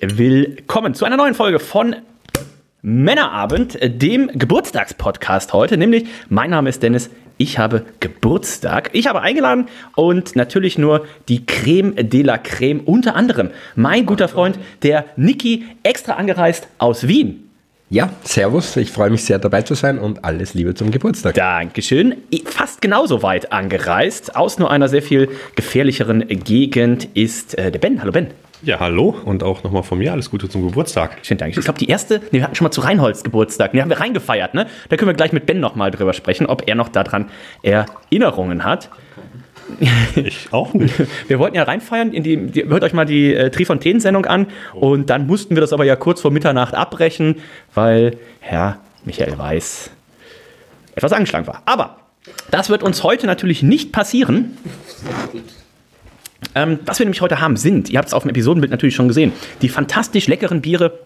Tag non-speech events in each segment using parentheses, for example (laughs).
willkommen zu einer neuen Folge von Männerabend, dem Geburtstagspodcast heute. Nämlich, mein Name ist Dennis, ich habe Geburtstag. Ich habe eingeladen und natürlich nur die Creme de la Creme, unter anderem mein guter Freund, der Niki, extra angereist aus Wien. Ja, servus, ich freue mich sehr dabei zu sein und alles Liebe zum Geburtstag. Dankeschön. Fast genauso weit angereist, aus nur einer sehr viel gefährlicheren Gegend ist äh, der Ben. Hallo Ben. Ja, hallo und auch nochmal von mir alles Gute zum Geburtstag. Schönen Dank. Ich glaube, die erste, nee, wir hatten schon mal zu Reinholz Geburtstag, die haben wir reingefeiert, ne? Da können wir gleich mit Ben nochmal drüber sprechen, ob er noch daran Erinnerungen hat. Ich auch nicht. (laughs) Wir wollten ja reinfeiern, in die, die, hört euch mal die äh, Trifontaine-Sendung an und dann mussten wir das aber ja kurz vor Mitternacht abbrechen, weil Herr Michael Weiß etwas angeschlagen war. Aber das wird uns heute natürlich nicht passieren. Ähm, was wir nämlich heute haben, sind, ihr habt es auf dem Episodenbild natürlich schon gesehen, die fantastisch leckeren Biere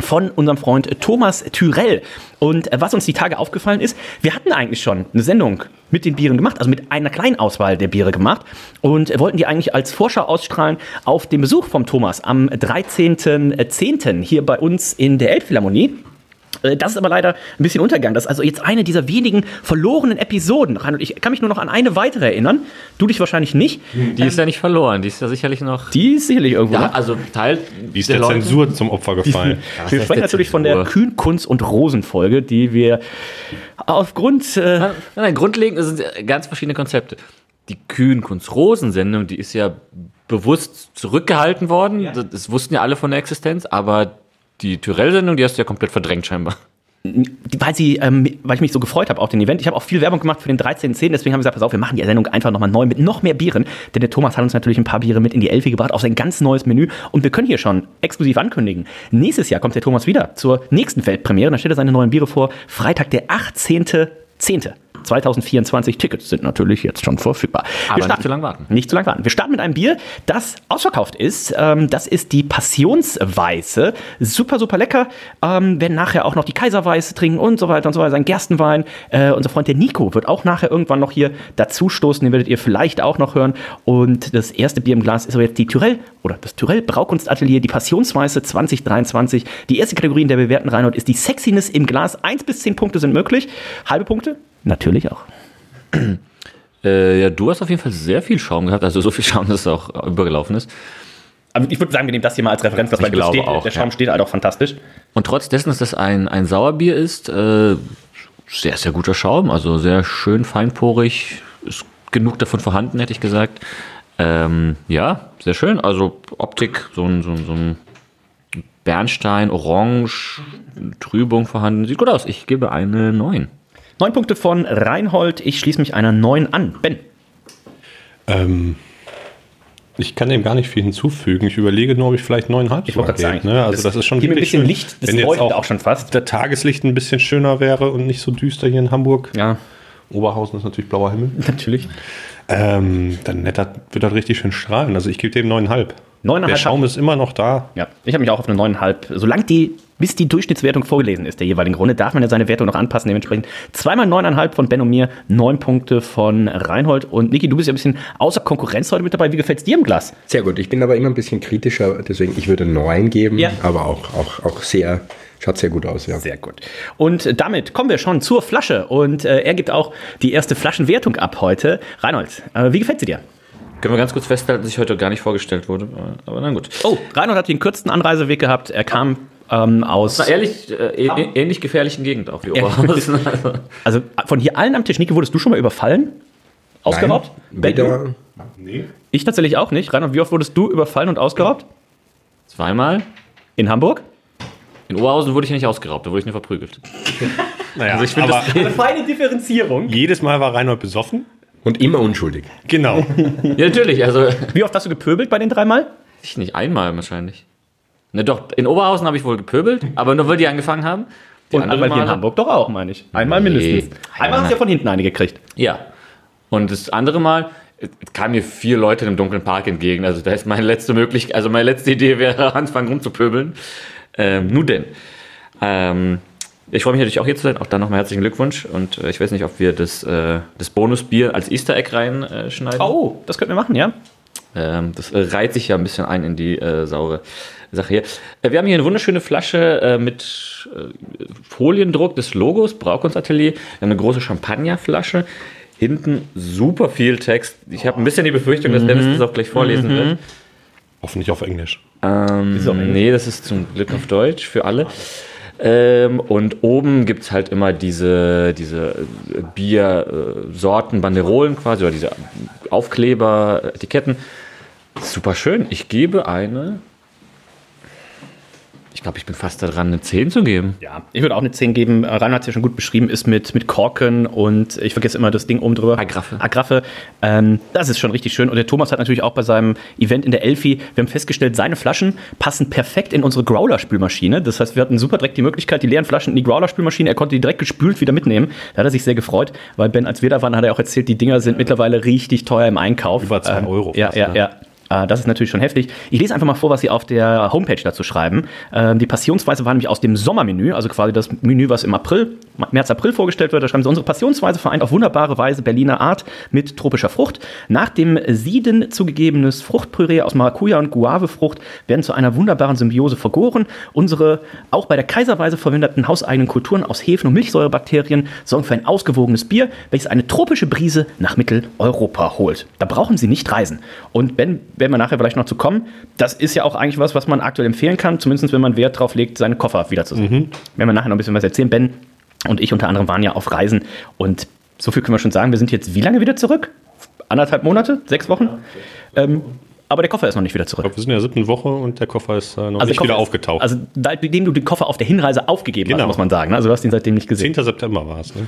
von unserem Freund Thomas Tyrell. Und äh, was uns die Tage aufgefallen ist, wir hatten eigentlich schon eine Sendung mit den Bieren gemacht, also mit einer kleinen Auswahl der Biere gemacht und wollten die eigentlich als Vorschau ausstrahlen auf den Besuch vom Thomas am 13.10. hier bei uns in der Elbphilharmonie. Äh, Das ist aber leider ein bisschen untergegangen. Das ist also jetzt eine dieser wenigen verlorenen Episoden. Reinhold, ich kann mich nur noch an eine weitere erinnern. Du dich wahrscheinlich nicht. Die ist ja nicht verloren, die ist ja sicherlich noch. Die ist sicherlich irgendwo. Ja, also Teil Wie ist der, Zensur zum Opfer gefallen? (laughs) wir heißt sprechen der natürlich von der Zensur? Kühn, Kunst und Rosen-Folge, die wir aufgrund. Äh, Nein, nein, grundlegend sind ganz verschiedene Konzepte. Die Kühn-Kunst-Rosen-Sendung, die ist ja bewusst zurückgehalten worden. Das, das wussten ja alle von der Existenz, aber die Tyrell-Sendung, die hast du ja komplett verdrängt scheinbar. weil, sie, ähm, weil ich mich so gefreut habe auf den Event. Ich habe auch viel Werbung gemacht für den 13.10. Deswegen haben wir gesagt, pass auf, wir machen die Sendung einfach nochmal neu mit noch mehr Bieren. Denn der Thomas hat uns natürlich ein paar Biere mit in die Elfi gebracht, auf sein ganz neues Menü. Und wir können hier schon exklusiv ankündigen. Nächstes Jahr kommt der Thomas wieder zur nächsten Weltpremiere. Dann stellt er seine neuen Biere vor. Freitag, der 18.10. 2024 Tickets sind natürlich jetzt schon verfügbar. Aber Wir nicht zu lang warten. Nicht zu lange warten. Wir starten mit einem Bier, das ausverkauft ist. Ähm, das ist die Passionsweiße. Super, super lecker. Ähm, werden nachher auch noch die Kaiserweiße trinken und so weiter und so weiter. Ein Gerstenwein. Äh, unser Freund der Nico wird auch nachher irgendwann noch hier dazu stoßen. Den werdet ihr vielleicht auch noch hören. Und das erste Bier im Glas ist aber jetzt die Tyrell oder das Tyrell Braukunstatelier, die Passionsweiße 2023. Die erste Kategorie in der bewährten Reinhold ist die Sexiness im Glas. Eins bis zehn Punkte sind möglich. Halbe Punkte? Natürlich auch. (clears throat) Äh, ja, du hast auf jeden Fall sehr viel Schaum gehabt, also so viel Schaum, dass es auch übergelaufen ist. Aber ich würde sagen, wir nehmen das hier mal als Referenz, weil steht, auch, der Schaum ja. steht halt auch fantastisch. Und trotz dessen, dass das ein, ein Sauerbier ist, äh, sehr, sehr guter Schaum, also sehr schön feinporig, ist genug davon vorhanden, hätte ich gesagt. Ähm, ja, sehr schön. Also Optik, so ein, so ein, so ein Bernstein, Orange, Trübung vorhanden. Sieht gut aus. Ich gebe eine 9. Neun Punkte von Reinhold. Ich schließe mich einer neun an. Ben. Ähm, ich kann dem gar nicht viel hinzufügen. Ich überlege nur, ob ich vielleicht neuneinhalb Ich wollte gerade sagen, Ne? Also das- das, ist schon ein bisschen schön. Licht, das Wenn jetzt auch, auch schon fast. der Tageslicht ein bisschen schöner wäre und nicht so düster hier in Hamburg. Ja, Oberhausen ist natürlich blauer Himmel. natürlich. Ähm, dann wird das, wird das richtig schön strahlen. Also ich gebe dem neuneinhalb. Der Schaum ist immer noch da. Ja, ich habe mich auch auf eine neuneinhalb. Solange die, bis die Durchschnittswertung vorgelesen ist, der jeweiligen Runde, darf man ja seine Wertung noch anpassen. Dementsprechend zweimal neuneinhalb von Ben und mir, neun Punkte von Reinhold. Und Niki, du bist ja ein bisschen außer Konkurrenz heute mit dabei. Wie gefällt es dir im Glas? Sehr gut, ich bin aber immer ein bisschen kritischer, deswegen ich würde 9 geben, Ja. aber auch, auch, auch sehr, schaut sehr gut aus, ja. Sehr gut. Und damit kommen wir schon zur Flasche. Und äh, er gibt auch die erste Flaschenwertung ab heute. Reinhold, äh, wie gefällt sie dir? Können wir ganz kurz festhalten, dass ich heute gar nicht vorgestellt wurde. Aber na gut. Oh, Reinhold hat den kürzesten Anreiseweg gehabt. Er kam ähm, aus. Na, ehrlich, äh, ä- ähnlich gefährlichen Gegend auch wie Oberhausen. (laughs) Also, Also von hier allen am Tisch. Niki, wurdest du schon mal überfallen? Ausgeraubt? Du? Weder, Ich tatsächlich auch nicht. Reinhold, wie oft wurdest du überfallen und ausgeraubt? zweimal. In Hamburg? In Oberhausen wurde ich ja nicht ausgeraubt, da wurde ich nur verprügelt. (laughs) Naja, Also ich finde aber (laughs) Eine feine Differenzierung. jedes Mal war Reinhold besoffen. Und immer unschuldig. Genau. (laughs) Ja, natürlich, also Wie oft hast du gepöbelt bei den dreimal? ich nicht einmal wahrscheinlich. Ne, doch, in Oberhausen habe ich wohl gepöbelt, aber nur weil die angefangen haben. Die Und andere einmal hier in Male- Hamburg doch auch, meine ich. Einmal Nee. mindestens. Einmal hast du ja von hinten eine gekriegt. Ja. Und das andere Mal äh, kamen mir vier Leute im dunklen Park entgegen. Also da ist meine letzte Möglichkeit, also meine letzte Idee wäre, (laughs) anfangen rumzupöbeln. Ähm, nun denn. Ähm, ich freue mich natürlich auch hier zu sein. Auch dann nochmal herzlichen Glückwunsch. Und äh, ich weiß nicht, ob wir das, äh, das Bonusbier als Easter Egg reinschneiden. Oh, das könnten wir machen, ja? Ähm, das äh, reiht sich ja ein bisschen ein in die äh, saure Sache hier. Äh, wir haben hier eine wunderschöne Flasche äh, mit äh, Foliendruck des Logos, Braukunstatelier. Wir haben eine große Champagnerflasche. Hinten super viel Text. Ich habe ein bisschen die Befürchtung, dass Dennis das auch gleich vorlesen wird. Hoffentlich auf Englisch. Ähm, nee, das ist zum Glück auf Deutsch für alle. Ähm, und oben gibt es halt immer diese, diese äh, Biersorten, Banderolen quasi, oder diese Aufkleber, Etiketten. Super schön. Ich gebe eine. Ich glaube, ich bin fast daran, eine 10 zu geben. Ja, ich würde auch eine 10 geben. Äh, Rainer hat es ja schon gut beschrieben, ist mit, mit Korken und ich vergesse immer das Ding oben drüber. Agraffe. Agraffe. Ähm, das ist schon richtig schön. Und der Thomas hat natürlich auch bei seinem Event in der Elfi, wir haben festgestellt, seine Flaschen passen perfekt in unsere Growler-Spülmaschine. Das heißt, wir hatten super direkt die Möglichkeit, die leeren Flaschen in die Growler-Spülmaschine, er konnte die direkt gespült wieder mitnehmen. Da hat er sich sehr gefreut, weil Ben, als wir da waren, hat er auch erzählt, die Dinger sind mittlerweile richtig teuer im Einkauf. Über zwei Ähm, Euro Ja, fast, ja, ne? ja. Äh, Das ist natürlich schon heftig. Ich lese einfach mal vor, was Sie auf der Homepage dazu schreiben. Ähm, Die Passionsweise war nämlich aus dem Sommermenü, also quasi das Menü, was im April, März, April vorgestellt wird. Da schreiben Sie, unsere Passionsweise vereint auf wunderbare Weise Berliner Art mit tropischer Frucht. Nach dem Sieden zugegebenes Fruchtpüree aus Maracuja und Guavefrucht werden zu einer wunderbaren Symbiose vergoren. Unsere auch bei der Kaiserweise verwendeten hauseigenen Kulturen aus Hefen und Milchsäurebakterien sorgen für ein ausgewogenes Bier, welches eine tropische Brise nach Mitteleuropa holt. Da brauchen Sie nicht reisen. Und wenn, werden wir nachher vielleicht noch zu kommen, das ist ja auch eigentlich was, was man aktuell empfehlen kann, zumindest wenn man Wert drauf legt, seine Koffer wiederzusehen. Wenn wir nachher noch ein bisschen was erzählen, Ben und ich unter anderem waren ja auf Reisen und so viel können wir schon sagen, wir sind jetzt wie lange wieder zurück? Anderthalb Monate? Sechs Wochen? Ähm, aber der Koffer ist noch nicht wieder zurück. Glaube, wir sind in der siebten Woche und der Koffer ist äh, noch der nicht wieder ist- aufgetaucht. Also seitdem du den Koffer auf der Hinreise aufgegeben hast, Genau. muss man sagen. Also du hast ihn seitdem nicht gesehen. 10. September war es. Ne?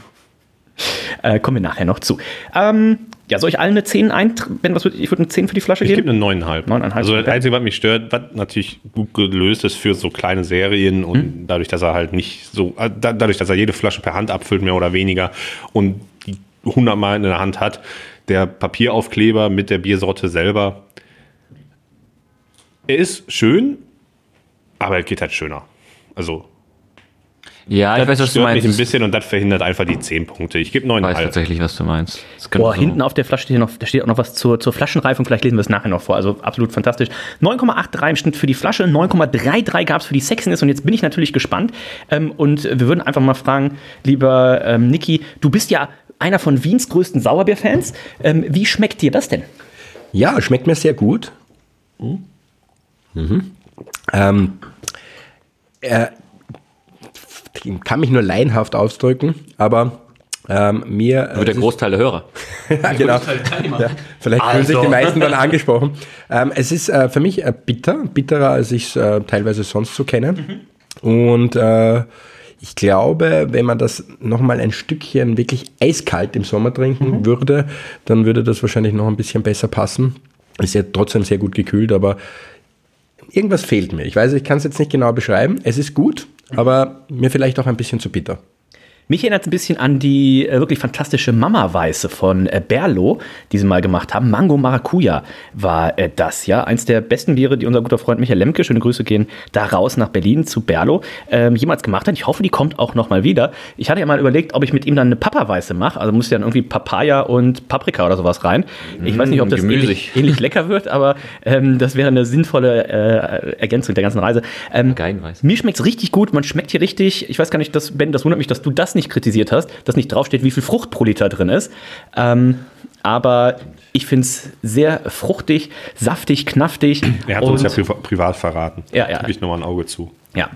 Äh, kommen wir nachher noch zu. Ähm, ja, soll ich allen eine 10 ein? Ben, was würd, ich würde eine 10 für die Flasche Ich geben. gebe eine 9,5. 9,5. Also das Einzige, was mich stört, was natürlich gut gelöst ist für so kleine Serien und Hm. dadurch, dass er halt nicht so, äh, da- dadurch, dass er jede Flasche per Hand abfüllt, mehr oder weniger und die 100 Mal in der Hand hat, der Papieraufkleber mit der Biersorte selber, er ist schön, aber er geht halt schöner. Also Ja, ich weiß, was du stört mich meinst. ein bisschen und das verhindert einfach die 10 Punkte. Ich gebe Ich weiß 9,5. tatsächlich, was du meinst. Das könnte Boah, so- hinten auf der Flasche steht, noch, da steht auch noch was zur, zur Flaschenreifung. Vielleicht lesen wir es nachher noch vor. Also absolut fantastisch. 9,83 im Schnitt für die Flasche, 9,33 gab es für die Sexiness. Und jetzt bin ich natürlich gespannt. Ähm, und wir würden einfach mal fragen, lieber ähm, Niki, du bist ja einer von Wiens größten Sauerbierfans. Ähm, wie schmeckt dir das denn? Ja, schmeckt mir sehr gut. Mhm. Ähm, äh, ich kann mich nur laienhaft ausdrücken, aber ähm, mir. Wird der Großteil der Hörer. (laughs) ja, genau. Ja, vielleicht fühlen sich die meisten dann angesprochen. Ähm, es ist äh, für mich äh, bitter, bitterer, als ich es äh, teilweise sonst so kenne. Und äh, ich glaube, wenn man das nochmal ein Stückchen wirklich eiskalt im Sommer trinken würde, dann würde das wahrscheinlich noch ein bisschen besser passen. Ist ja trotzdem sehr gut gekühlt, aber irgendwas fehlt mir. Ich weiß, ich kann es jetzt nicht genau beschreiben. Es ist gut, aber mir vielleicht auch ein bisschen zu bitter. Mich erinnert es ein bisschen an die äh, wirklich fantastische Mama-Weiße von äh, Berlo, die sie mal gemacht haben. Mango Maracuja war äh, das, ja. Eins der besten Biere, die unser guter Freund Michael Lemke, schöne Grüße gehen da raus nach Berlin zu Berlo, ähm, jemals gemacht hat. Ich hoffe, die kommt auch noch mal wieder. Ich hatte ja mal überlegt, ob ich mit ihm dann eine Papa-Weiße mache. Also muss ja dann irgendwie Papaya und Paprika oder sowas rein. Ich weiß nicht, ob das ähnlich, (laughs) ähnlich lecker wird, aber ähm, das wäre eine sinnvolle äh, Ergänzung der ganzen Reise. Ähm, Geigenweiß. mir schmeckt es richtig gut, man schmeckt hier richtig. Ich weiß gar nicht, dass, Ben, das wundert mich, dass du das nicht kritisiert hast, dass nicht draufsteht, wie viel Frucht pro Liter drin ist. Ähm, aber ich finde es sehr fruchtig, saftig, knaftig. Er hat und- uns ja pri privat verraten. Ja, ja. Gebe ich nochmal ein Auge zu. Ja.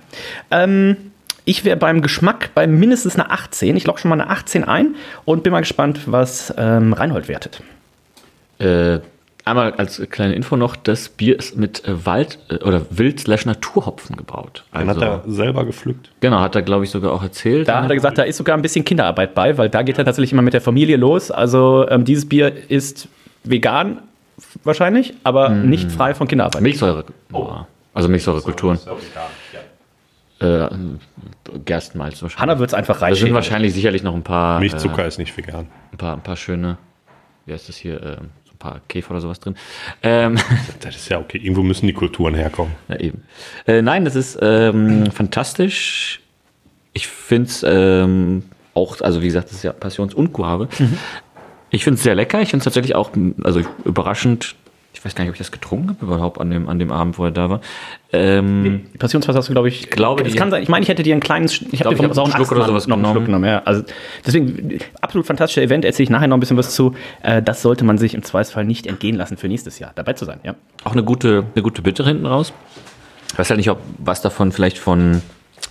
Ähm, ich wäre beim Geschmack bei mindestens einer 18. Ich logge schon mal eine 18 ein und bin mal gespannt, was ähm, Reinhold wertet. Äh, einmal als kleine Info noch, das Bier ist mit äh, Wald- äh, oder Wild-Naturhopfen gebraut. Dann Also, hat er selber gepflückt. genau, hat er, glaube ich, sogar auch erzählt. Da hat er gesagt, da ist sogar ein bisschen Kinderarbeit bei, weil da geht er tatsächlich immer mit der Familie los. Also ähm, dieses Bier ist vegan wahrscheinlich, aber nicht frei von Kinderarbeit. Milchsäure. Oh. Also Milchsäurekulturen. Äh, Gerstenmalz wahrscheinlich. Hanna wird es einfach Da sind wahrscheinlich sicherlich noch ein paar, Milchzucker äh, ist nicht vegan. ein paar, ein paar schöne, wie heißt das hier, ähm, ein paar Käfer oder sowas drin. Ähm, (laughs) Das ist ja okay. Irgendwo müssen die Kulturen herkommen. Ja, eben. Äh, nein, das ist ähm, fantastisch. Ich finde es ähm, auch, also wie gesagt, das ist ja Passions- und Guave. Ich finde es sehr lecker. Ich finde es tatsächlich auch, also überraschend. Ich weiß gar nicht, ob ich das getrunken habe überhaupt an dem, an dem Abend, wo er da war. Ähm, Die Passionswasser hast du, glaube ich. Ich glaube, das kann sein. Ich meine, ich hätte dir einen kleinen. Ich habe ich hab einen Schluck oder sowas noch einen Schluck genommen. genommen. Ja. Also deswegen absolut fantastischer Event. Erzähle ich nachher noch ein bisschen was zu. Äh, das sollte man sich im Zweifelsfall nicht entgehen lassen für nächstes Jahr dabei zu sein. Ja. auch eine gute, eine gute Bitte hinten raus. Ich weiß halt nicht, ob was davon vielleicht von,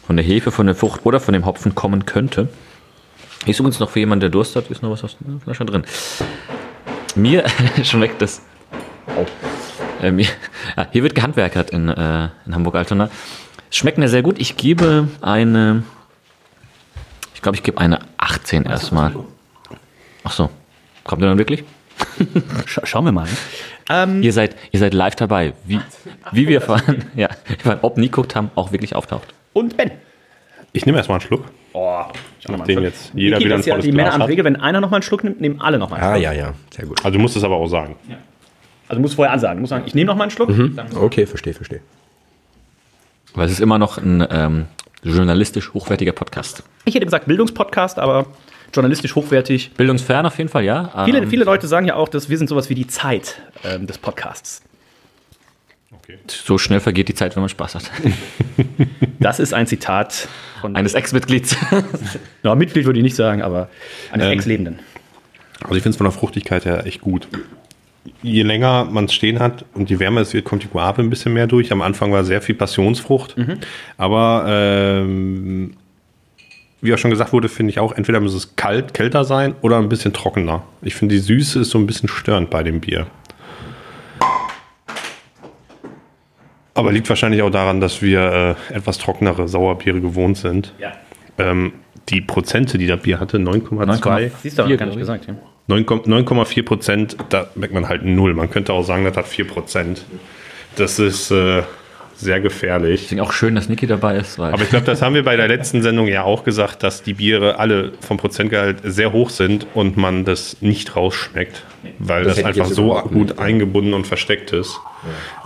von der Hefe, von der Frucht oder von dem Hopfen kommen könnte. Hier ist übrigens noch für jemanden, der Durst hat, ist noch was aus der Flasche drin. Mir (laughs) schmeckt das. Oh. Äh, mir, ja, hier wird gehandwerkert in, äh, in Hamburg-Altona. Es Schmeckt mir sehr gut. Ich gebe eine. Ich glaube, ich gebe eine 18 erstmal. Ach so. Kommt ihr dann wirklich? (laughs) Scha schauen wir mal. Ähm, Ihr seid, ihr seid live dabei. Wie, wie wir fahren, (laughs) ja, ob Nico Tam auch wirklich auftaucht. und Ben. Ich nehme erstmal einen Schluck. Oh, Nachdem jetzt jeder wieder ein das ja volles die Männer Glas am hat. Regel, wenn einer nochmal einen Schluck nimmt, nehmen alle nochmal einen Ah, Schluck. ja, ja, sehr gut. Also du musst es aber auch sagen. Also muss vorher ansagen. Muss sagen, ich nehme nochmal einen Schluck. Dann Okay, verstehe, verstehe. Weil es ist immer noch ein ähm, journalistisch hochwertiger Podcast. Ich hätte gesagt Bildungspodcast, aber journalistisch hochwertig. Bildungsfern auf jeden Fall, ja. Viele, Ähm, viele Leute sagen ja auch, dass wir sind sowas wie die Zeit ähm, des Podcasts. So schnell vergeht die Zeit, wenn man Spaß hat. (laughs) Das ist ein Zitat von Eines Ex-Mitglieds. (laughs) Ja, Mitglied würde ich nicht sagen, aber eines Ähm, Ex-Lebenden. Also ich finde es von der Fruchtigkeit her echt gut. Je länger man es stehen hat und je wärmer es wird, kommt die Guave ein bisschen mehr durch. Am Anfang war sehr viel Passionsfrucht. Aber ähm, wie auch schon gesagt wurde, finde ich auch, entweder muss es kalt, kälter sein oder ein bisschen trockener. Ich finde, die Süße ist so ein bisschen störend bei dem Bier. Aber liegt wahrscheinlich auch daran, dass wir äh, etwas trockenere Sauerbiere gewohnt sind. Ja. Ähm, die Prozente, die das Bier hatte, 9,2. Siehst du, gar nicht gesagt. Ja. 9,4 Prozent, da merkt man halt null. Man könnte auch sagen, das hat 4 Prozent. Das ist äh, sehr gefährlich. Deswegen auch schön, dass Niki dabei ist. Weil Aber ich glaube, das haben wir bei der letzten Sendung ja auch gesagt, dass die Biere alle vom Prozentgehalt sehr hoch sind und man das nicht rausschmeckt, weil Das das, einfach so gut nicht. eingebunden und versteckt ist.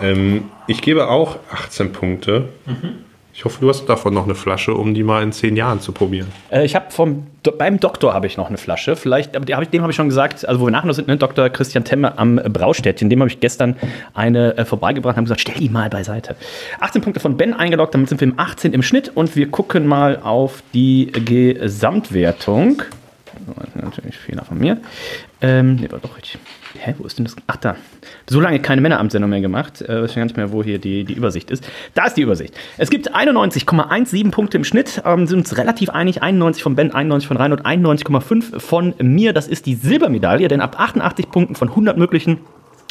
Ähm, ich gebe auch 18 Punkte. Ich hoffe, du hast davon noch eine Flasche, um die mal in 10 Jahren zu probieren. Äh, ich habe vom beim Doktor habe ich noch eine Flasche. Vielleicht, aber hab ich, dem habe ich schon gesagt, also wo wir nachher noch sind, ne, Dr. Christian Temme am Braustädtchen, dem habe ich gestern eine äh, vorbeigebracht und habe gesagt, stell die mal beiseite. 18 Punkte von Ben eingeloggt, damit sind wir im 18 im Schnitt und wir gucken mal auf die Gesamtwertung. Natürlich Fehler von mir. Ähm, nee, war doch richtig. Hä, wo ist denn das? Ach, da. So lange keine Männeramtssendung mehr gemacht. Äh, weiß ich gar nicht mehr, wo hier die, die Übersicht ist. Da ist die Übersicht. Es gibt 91,17 Punkte im Schnitt. Ähm, sind uns relativ einig. 91 von Ben, 91 von Reinhold, 91,5 von mir. Das ist die Silbermedaille, denn ab 88 Punkten von 100 möglichen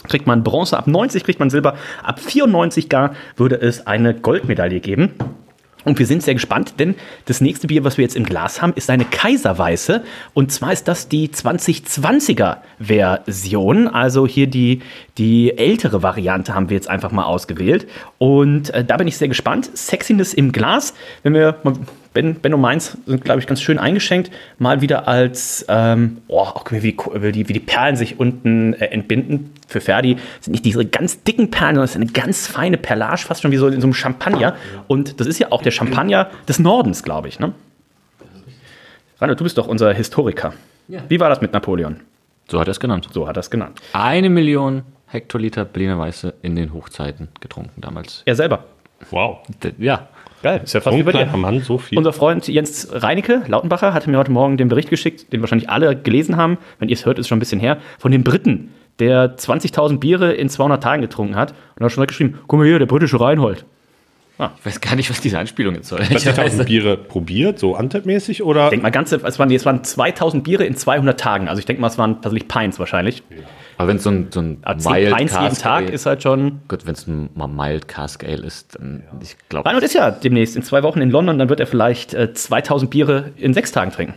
kriegt man Bronze, ab 90 kriegt man Silber, ab 94 gar würde es eine Goldmedaille geben. Und wir sind sehr gespannt, denn das nächste Bier, was wir jetzt im Glas haben, ist eine Kaiserweiße. Und zwar ist das die 2020er Version. Also hier die, die ältere Variante haben wir jetzt einfach mal ausgewählt. Und äh, da bin ich sehr gespannt. Sexiness im Glas. Wenn wir, Ben, ben und meins sind, glaube ich, ganz schön eingeschenkt. Mal wieder als, ähm, oh, auch wie, die, wie, die, wie die Perlen sich unten äh, entbinden. Für Ferdi sind nicht diese ganz dicken Perlen, sondern es ist eine ganz feine Perlage, fast schon wie so in so einem Champagner. Und das ist ja auch der Champagner des Nordens, glaube ich. Ne? Rano, du bist doch unser Historiker. Wie war das mit Napoleon? so hat er es genannt. So hat er es genannt. Eine Million Hektoliter Berliner Weiße in den Hochzeiten getrunken damals. Er selber. Wow. D- Ja, Geil, ist ja fast bei dir. Mann, so viel. Unser Freund Jens Reinecke, Lautenbacher, hatte mir heute Morgen den Bericht geschickt, den wahrscheinlich alle gelesen haben. Wenn ihr es hört, ist schon ein bisschen her. Von dem Briten, der 20.000 Biere in 200 Tagen getrunken hat. Und hat schon geschrieben: Guck mal hier, der britische Reinhold. ich weiß gar nicht, was diese Anspielung jetzt soll. Ich 20.000 Biere probiert, so Antep-mäßig oder? Ich denke mal, ganze, es waren, es waren 2000 Biere in 200 Tagen. Also ich denke mal, es waren tatsächlich Pints wahrscheinlich. Aber wenn es so ein, so ein Aber 10 Mild Pints jeden Tag Ale- ist halt schon. Gut, wenn es ein mal Mild Cask Ale ist, dann ich glaube. Reinhold ist ja demnächst in zwei Wochen in London, dann wird er vielleicht äh, 2000 Biere in sechs Tagen trinken.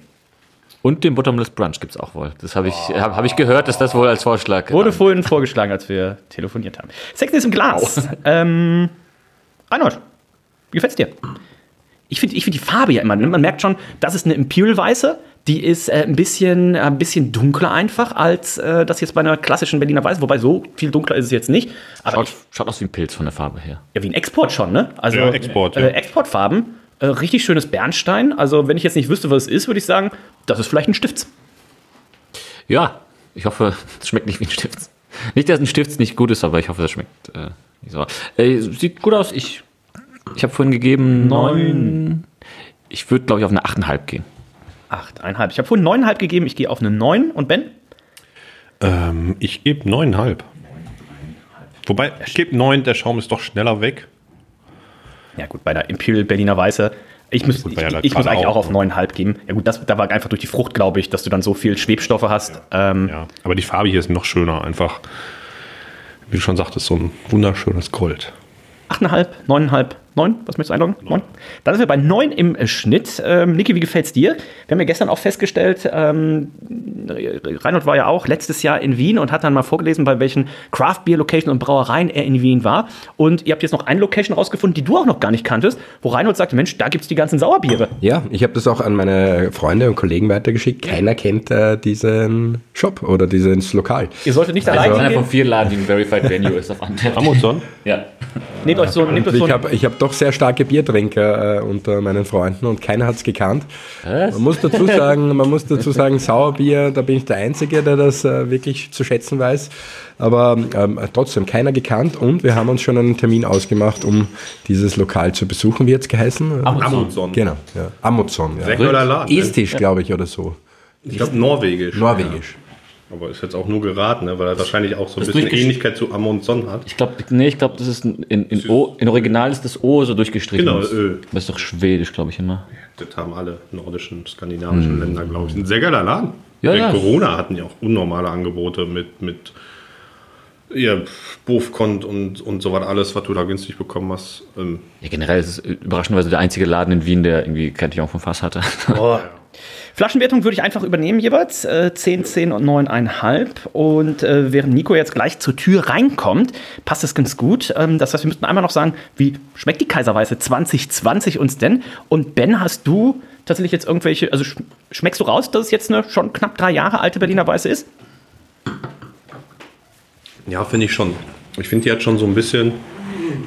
Und den Bottomless Brunch gibt es auch wohl. Das habe ich, hab, hab ich gehört, dass das wohl als Vorschlag. Wurde vorhin vorgeschlagen, als wir telefoniert haben. Sex ist im Glas. (laughs) Ähm, Reinhold, wie gefällt's dir? Ich finde ich find die Farbe ja immer, man merkt schon, das ist eine Imperial-Weiße, die ist äh, ein, bisschen, äh, ein bisschen dunkler einfach als äh, das jetzt bei einer klassischen Berliner Weiße, wobei so viel dunkler ist es jetzt nicht. Aber Schaut, ich, schaut aus wie ein Pilz von der Farbe her. ja, wie ein Export schon, ne? Also Ja, Export, ja. Äh, Exportfarben, äh, richtig schönes Bernstein. Also wenn ich jetzt nicht wüsste, was es ist, würde ich sagen, das ist vielleicht ein Stifts. Ja, ich hoffe, (laughs) es schmeckt nicht wie ein Stift. Nicht, dass ein Stift nicht gut ist, aber ich hoffe, das schmeckt äh, nicht so. Äh, sieht gut aus. Ich, ich habe vorhin gegeben neun. Ich würde, glaube ich, auf eine 8,5 gehen. Acht, eineinhalb. Ich habe vorhin neuneinhalb gegeben, ich gehe auf eine neun. Und Ben? Ähm, ich gebe neuneinhalb. Wobei, ich gebe neun, der Schaum ist doch schneller weg. Ja gut, bei der Imperial Berliner Weiße. Ich muss, Gut, ich, ich muss eigentlich auch auch, auf neuneinhalb geben. Ja gut, das, da war einfach durch die Frucht, glaube ich, dass du dann so viel Schwebstoffe hast. Ähm, Ja, aber die Farbe hier ist noch schöner. Einfach, wie du schon sagtest, so ein wunderschönes Gold. Achteinhalb, neuneinhalb, neun. Was möchtest du einloggen? Neun. Dann sind wir bei neun im äh, Schnitt. Ähm, Niki, wie gefällt's dir? Wir haben ja gestern auch festgestellt, ähm, Reinhold war ja auch letztes Jahr in Wien und hat dann mal vorgelesen, bei welchen Craft Beer Location und Brauereien er in Wien war. Und ihr habt jetzt noch eine Location rausgefunden, die du auch noch gar nicht kanntest, wo Reinhold sagte, Mensch, da gibt's die ganzen Sauerbiere. Ja, ich habe das auch an meine Freunde und Kollegen weitergeschickt. Keiner kennt äh, diesen Shop oder dieses Lokal. Ihr solltet nicht Also allein einer hingehen. von vier Laden, die ein Verified Venue ist auf. Amazon? Ja. Nehmt euch so, nehmt euch so ich ein- habe hab doch sehr starke Biertrinker äh, unter meinen Freunden und keiner hat es gekannt. Man muss dazu sagen, man muss dazu sagen, Sauerbier, da bin ich der Einzige, der das äh, wirklich zu schätzen weiß. Aber ähm, trotzdem keiner gekannt und wir haben uns schon einen Termin ausgemacht, um dieses Lokal zu besuchen. Wie es geheißen? Amazon. Genau, ja. Amazon. Ja. Estisch, glaube ich, oder so. Ich glaube norwegisch. Norwegisch. Ja. Aber ist jetzt auch nur geraten, ne? weil er wahrscheinlich auch so ein bisschen Ähnlichkeit zu Amazon hat. Ich glaube, nee, ich glaube, das ist ein, in, in, o, in Original ist das O so durchgestrichen. Genau, Das- Ö. Das ist doch schwedisch, glaube ich immer. Das haben alle nordischen, skandinavischen Länder, glaube ich. Ein sehr geiler Laden. Ja, Wegen ja. Corona hatten die auch unnormale Angebote mit, mit ja, Bofkont und, und so was alles, was du da günstig bekommen hast. Ähm, Ja, generell ist es überraschenderweise der einzige Laden in Wien, der irgendwie Cantillon vom Fass hatte. (laughs) Flaschenwertung würde ich einfach übernehmen jeweils. Äh, 10, 10 und 9,5. Und äh, während Nico jetzt gleich zur Tür reinkommt, passt es ganz gut. Ähm, das heißt, wir müssten einmal noch sagen, wie schmeckt die Kaiserweiße 2020 uns denn? Und Ben, hast du tatsächlich jetzt irgendwelche, also sch schmeckst du raus, dass es jetzt eine schon knapp drei Jahre alte Berliner Weiße ist? ja, finde ich schon. Ich finde, die hat schon so ein bisschen,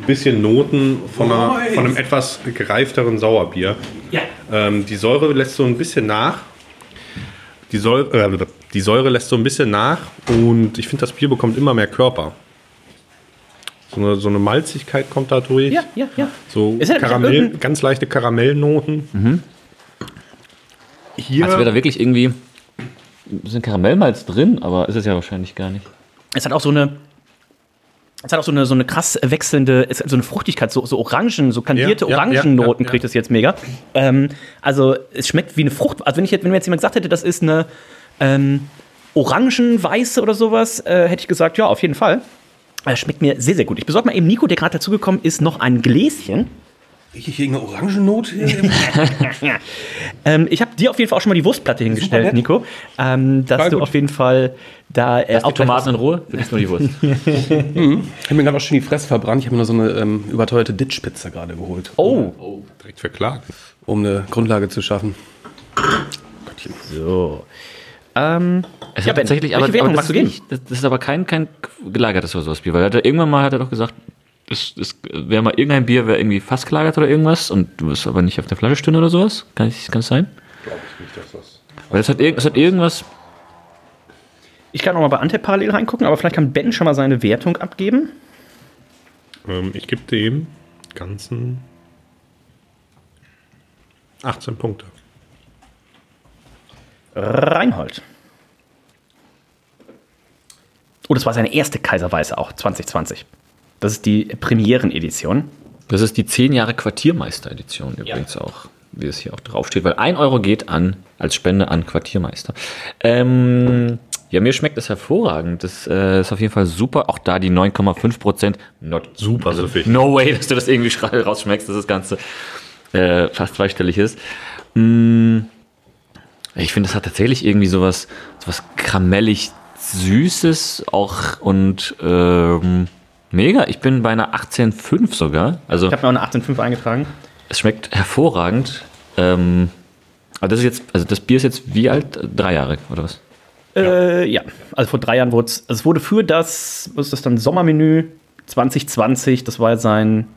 bisschen Noten von, einer, von einem etwas gereifteren Sauerbier. Ja. Ähm, die Säure lässt so ein bisschen nach. Die Säure, äh, die Säure lässt so ein bisschen nach und ich finde, das Bier bekommt immer mehr Körper. So eine, so eine Malzigkeit kommt da durch. Ja, ja, ja. So Karamell, ganz leichte Karamellnoten. Hier, Also wäre da wirklich irgendwie ein bisschen Karamellmalz drin, aber ist es ja wahrscheinlich gar nicht. Es hat auch so eine. Es hat auch so eine, so eine krass wechselnde, so eine Fruchtigkeit, so, so Orangen, so kandierte Ja, Orangennoten ja, ja, kriegt es jetzt mega. Ähm, also es schmeckt wie eine Frucht. Also wenn, ich, wenn mir jetzt jemand gesagt hätte, das ist eine ähm, Orangenweiße oder sowas, äh, hätte ich gesagt, ja, auf jeden Fall. Äh, schmeckt mir sehr, sehr gut. Ich besorge mal eben Nico, der gerade dazugekommen ist, noch ein Gläschen. Rieche ich irgendeine Orangennote hier? (laughs) Ähm, ich habe dir auf jeden Fall auch schon mal die Wurstplatte hingestellt, Nico. Ähm, dass Voll du gut. auf jeden Fall da äh, Die Tomaten in Ruhe? Für dich nur die Wurst. (laughs) Ich habe mir gerade auch schon die Fresse verbrannt. Ich habe mir nur so eine ähm, überteuerte Ditchpizza gerade geholt. Oh, Direkt verklagt. Um eine Grundlage zu schaffen. so. Ähm, Es Ja, hat tatsächlich, aber, aber das, du ist nicht, das, das ist aber kein, kein gelagertes oder sowas Bier, weil er hat irgendwann mal hat er doch gesagt, das, das wäre mal irgendein Bier, wäre irgendwie fast gelagert oder irgendwas und du wirst aber nicht auf der Flasche stehen oder sowas. Kann, ich, kann das sein? Glaube ich nicht, dass das. Weil es hat, irg- es hat irgendwas. Ich kann auch mal bei Antep parallel reingucken, aber vielleicht kann Ben schon mal seine Wertung abgeben. Ähm, ich gebe dem ganzen 18 Punkte. Reinhold. Oh, das war seine erste Kaiserweiße auch, 2020. Das ist die Premierenedition. Das ist die 10 Jahre Quartiermeister-Edition übrigens auch, wie es hier auch draufsteht, weil 1 Euro geht an als Spende an Quartiermeister. Ähm, ja, mir schmeckt das hervorragend. Das äh, ist auf jeden Fall super. Auch da die 9,5 Prozent. Not Super süffig. No way, dass du das irgendwie rausschmeckst, dass das Ganze äh, fast zweistellig ist. Mm, ich finde, das hat tatsächlich irgendwie sowas, sowas karamellig Süßes auch und ähm, Mega, ich bin bei einer 18,5 sogar. Also Ich habe mir auch eine 18,5 eingetragen. es schmeckt hervorragend. Ähm, aber das ist jetzt, also das Bier ist jetzt wie alt? Drei Jahre oder was? Äh, ja, also vor drei Jahren wurde es, also es wurde für das, was ist das dann, Sommermenü 2020, das war sein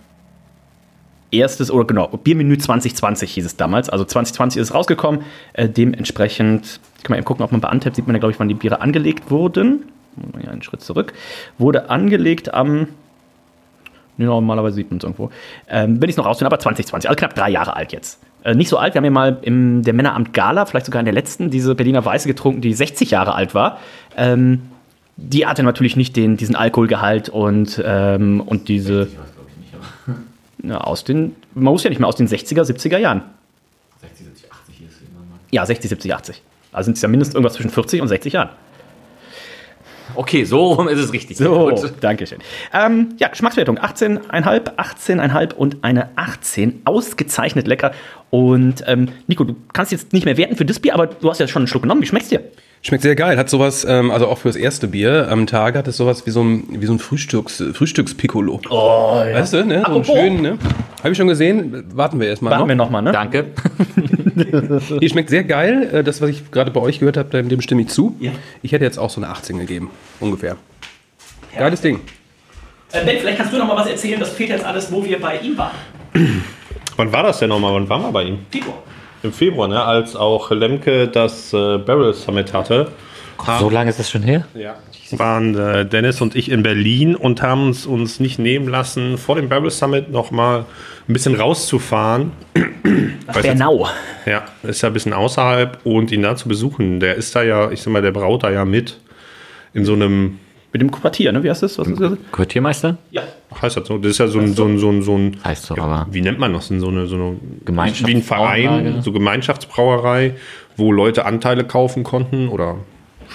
erstes, oder genau, Biermenü 2020 hieß es damals, also 2020 ist es rausgekommen, äh, dementsprechend, ich kann mal eben gucken, ob man bei Antep sieht man ja, glaube ich, wann die Biere angelegt wurden. Einen Schritt zurück. Wurde angelegt am, normalerweise sieht man es irgendwo, ähm, wenn ich es noch rausfinde, aber 2020, also knapp drei Jahre alt jetzt. Äh, nicht so alt, wir haben ja mal im der Männeramt Gala, vielleicht sogar in der letzten, diese Berliner Weiße getrunken, die 60 Jahre alt war. Ähm, die hatte natürlich nicht den, diesen Alkoholgehalt und, ähm, und diese. (laughs) Ja, aus den, man muss ja nicht mehr aus den 60er, 70er Jahren. 60, 70, 80 ist Ja, 60, 70, 80. Also sind es ja mindestens irgendwas zwischen 40 und 60 Jahren. Okay, so rum ist es richtig. So, Gut. danke schön. Ähm, ja, Geschmackswertung 18,5, 18,5 und eine 18. Ausgezeichnet lecker. Und ähm, Nico, du kannst jetzt nicht mehr werten für das Bier, aber du hast ja schon einen Schluck genommen. Wie schmeckt's dir? Schmeckt sehr geil. Hat sowas, ähm, also auch fürs erste Bier am Tag hat es sowas wie so ein, wie so ein Frühstücks, Frühstückspiccolo. Oh, ja. Weißt du, ne? So einen schönen, ne? Habe ich schon gesehen. Warten wir erstmal Warten noch. wir nochmal, ne? Danke. (laughs) Die schmeckt sehr geil. Äh, Das, was ich gerade bei euch gehört habe, dem stimme ich zu. Ja. Ich hätte jetzt auch so eine 18 gegeben. Ungefähr. Geiles Ding. Äh, ben, vielleicht kannst du noch mal was erzählen. Das fehlt jetzt alles, wo wir bei ihm waren. Wann war das denn nochmal? Wann waren wir bei ihm? Tibor. Im Februar, ne? als auch Lemke das äh, Barrel Summit hatte. So lange ist das schon her? Ja. Waren äh, Dennis und ich in Berlin und haben es uns nicht nehmen lassen, vor dem Barrel Summit nochmal ein bisschen rauszufahren. Nach Bernau. Ja, ist ja ein bisschen außerhalb und ihn da zu besuchen. Der ist da ja, ich sag mal, der braut da ja mit in so einem, Mit dem Quartier, ne? Wie heißt das? Was ist das? Quartiermeister? Ja. heißt das so? Das ist ja so ein, so ein, so ein, so ein Heißt so, ja, aber. wie nennt man das denn? So eine, so eine Gemeinschafts- wie ein Verein, so Gemeinschaftsbrauerei, wo Leute Anteile kaufen konnten oder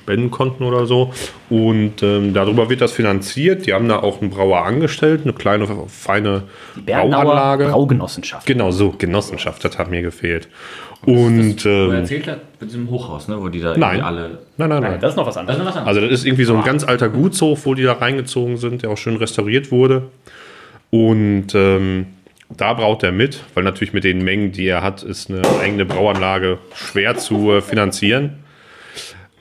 spenden konnten oder so. Und ähm, darüber wird das finanziert. Die haben da auch einen Brauer angestellt, eine kleine, feine Bernauer Brauanlage. Braugenossenschaft. Genau so, Genossenschaft, das hat mir gefehlt. Und ähm, erzählt hat, mit diesem Hochhaus, ne, wo die da Nein. alle. nein, nein, nein. Das ist noch was anderes. Also das ist irgendwie so ein ganz alter Gutshof, wo die da reingezogen sind, der auch schön restauriert wurde. Und ähm, da braut er mit, weil natürlich mit den Mengen, die er hat, ist eine eigene Brauanlage schwer zu äh, finanzieren.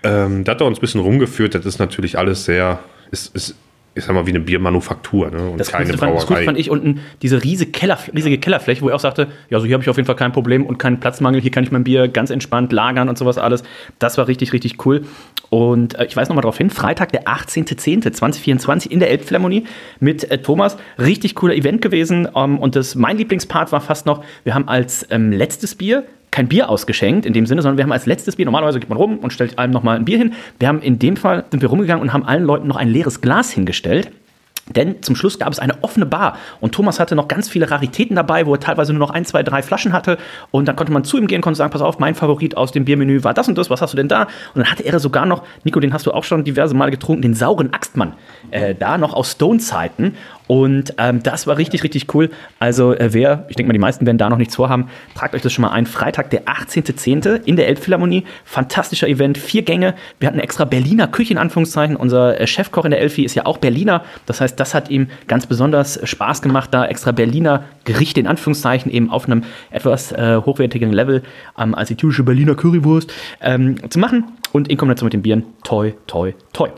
Ähm, da hat er uns ein bisschen rumgeführt. Das ist natürlich alles sehr, ist, ist ich sag mal, wie eine Biermanufaktur ne? und Das keine Coolste fand, das Coolste Brauerei. fand ich unten diese riesige, Keller, riesige Kellerfläche, wo er auch sagte, ja, so hier habe ich auf jeden Fall kein Problem und keinen Platzmangel, hier kann ich mein Bier ganz entspannt lagern und sowas alles. Das war richtig, richtig cool. Und äh, ich weise nochmal darauf hin, Freitag, der 18.10.2024 in der Elbphilharmonie mit äh, Thomas. Richtig cooler Event gewesen. Ähm, und das, mein Lieblingspart war fast noch, wir haben als ähm, letztes Bier kein Bier ausgeschenkt in dem Sinne, sondern wir haben als letztes Bier, normalerweise geht man rum und stellt einem nochmal ein Bier hin. Wir haben in dem Fall, sind wir rumgegangen und haben allen Leuten noch ein leeres Glas hingestellt. Denn zum Schluss gab es eine offene Bar und Thomas hatte noch ganz viele Raritäten dabei, wo er teilweise nur noch ein, zwei, drei Flaschen hatte. Und dann konnte man zu ihm gehen, konnte sagen, pass auf, mein Favorit aus dem Biermenü war das und das, was hast du denn da? Und dann hatte er sogar noch, Nico, den hast du auch schon diverse Male getrunken, den sauren Axtmann. Äh, da noch aus Stone-Zeiten. Und ähm, das war richtig, richtig cool. Also äh, wer, ich denke mal, die meisten werden da noch nichts vorhaben, tragt euch das schon mal ein. Freitag, der 18.10. in der Elbphilharmonie. Fantastischer Event, vier Gänge. Wir hatten extra Berliner Küche in Anführungszeichen. Unser äh, Chefkoch in der Elfi ist ja auch Berliner. Das heißt, das hat ihm ganz besonders Spaß gemacht, da extra Berliner Gerichte in Anführungszeichen eben auf einem etwas äh, hochwertigeren Level ähm, als die typische Berliner Currywurst ähm, zu machen. Und in Kombination mit den Bieren, toi, toi, toi.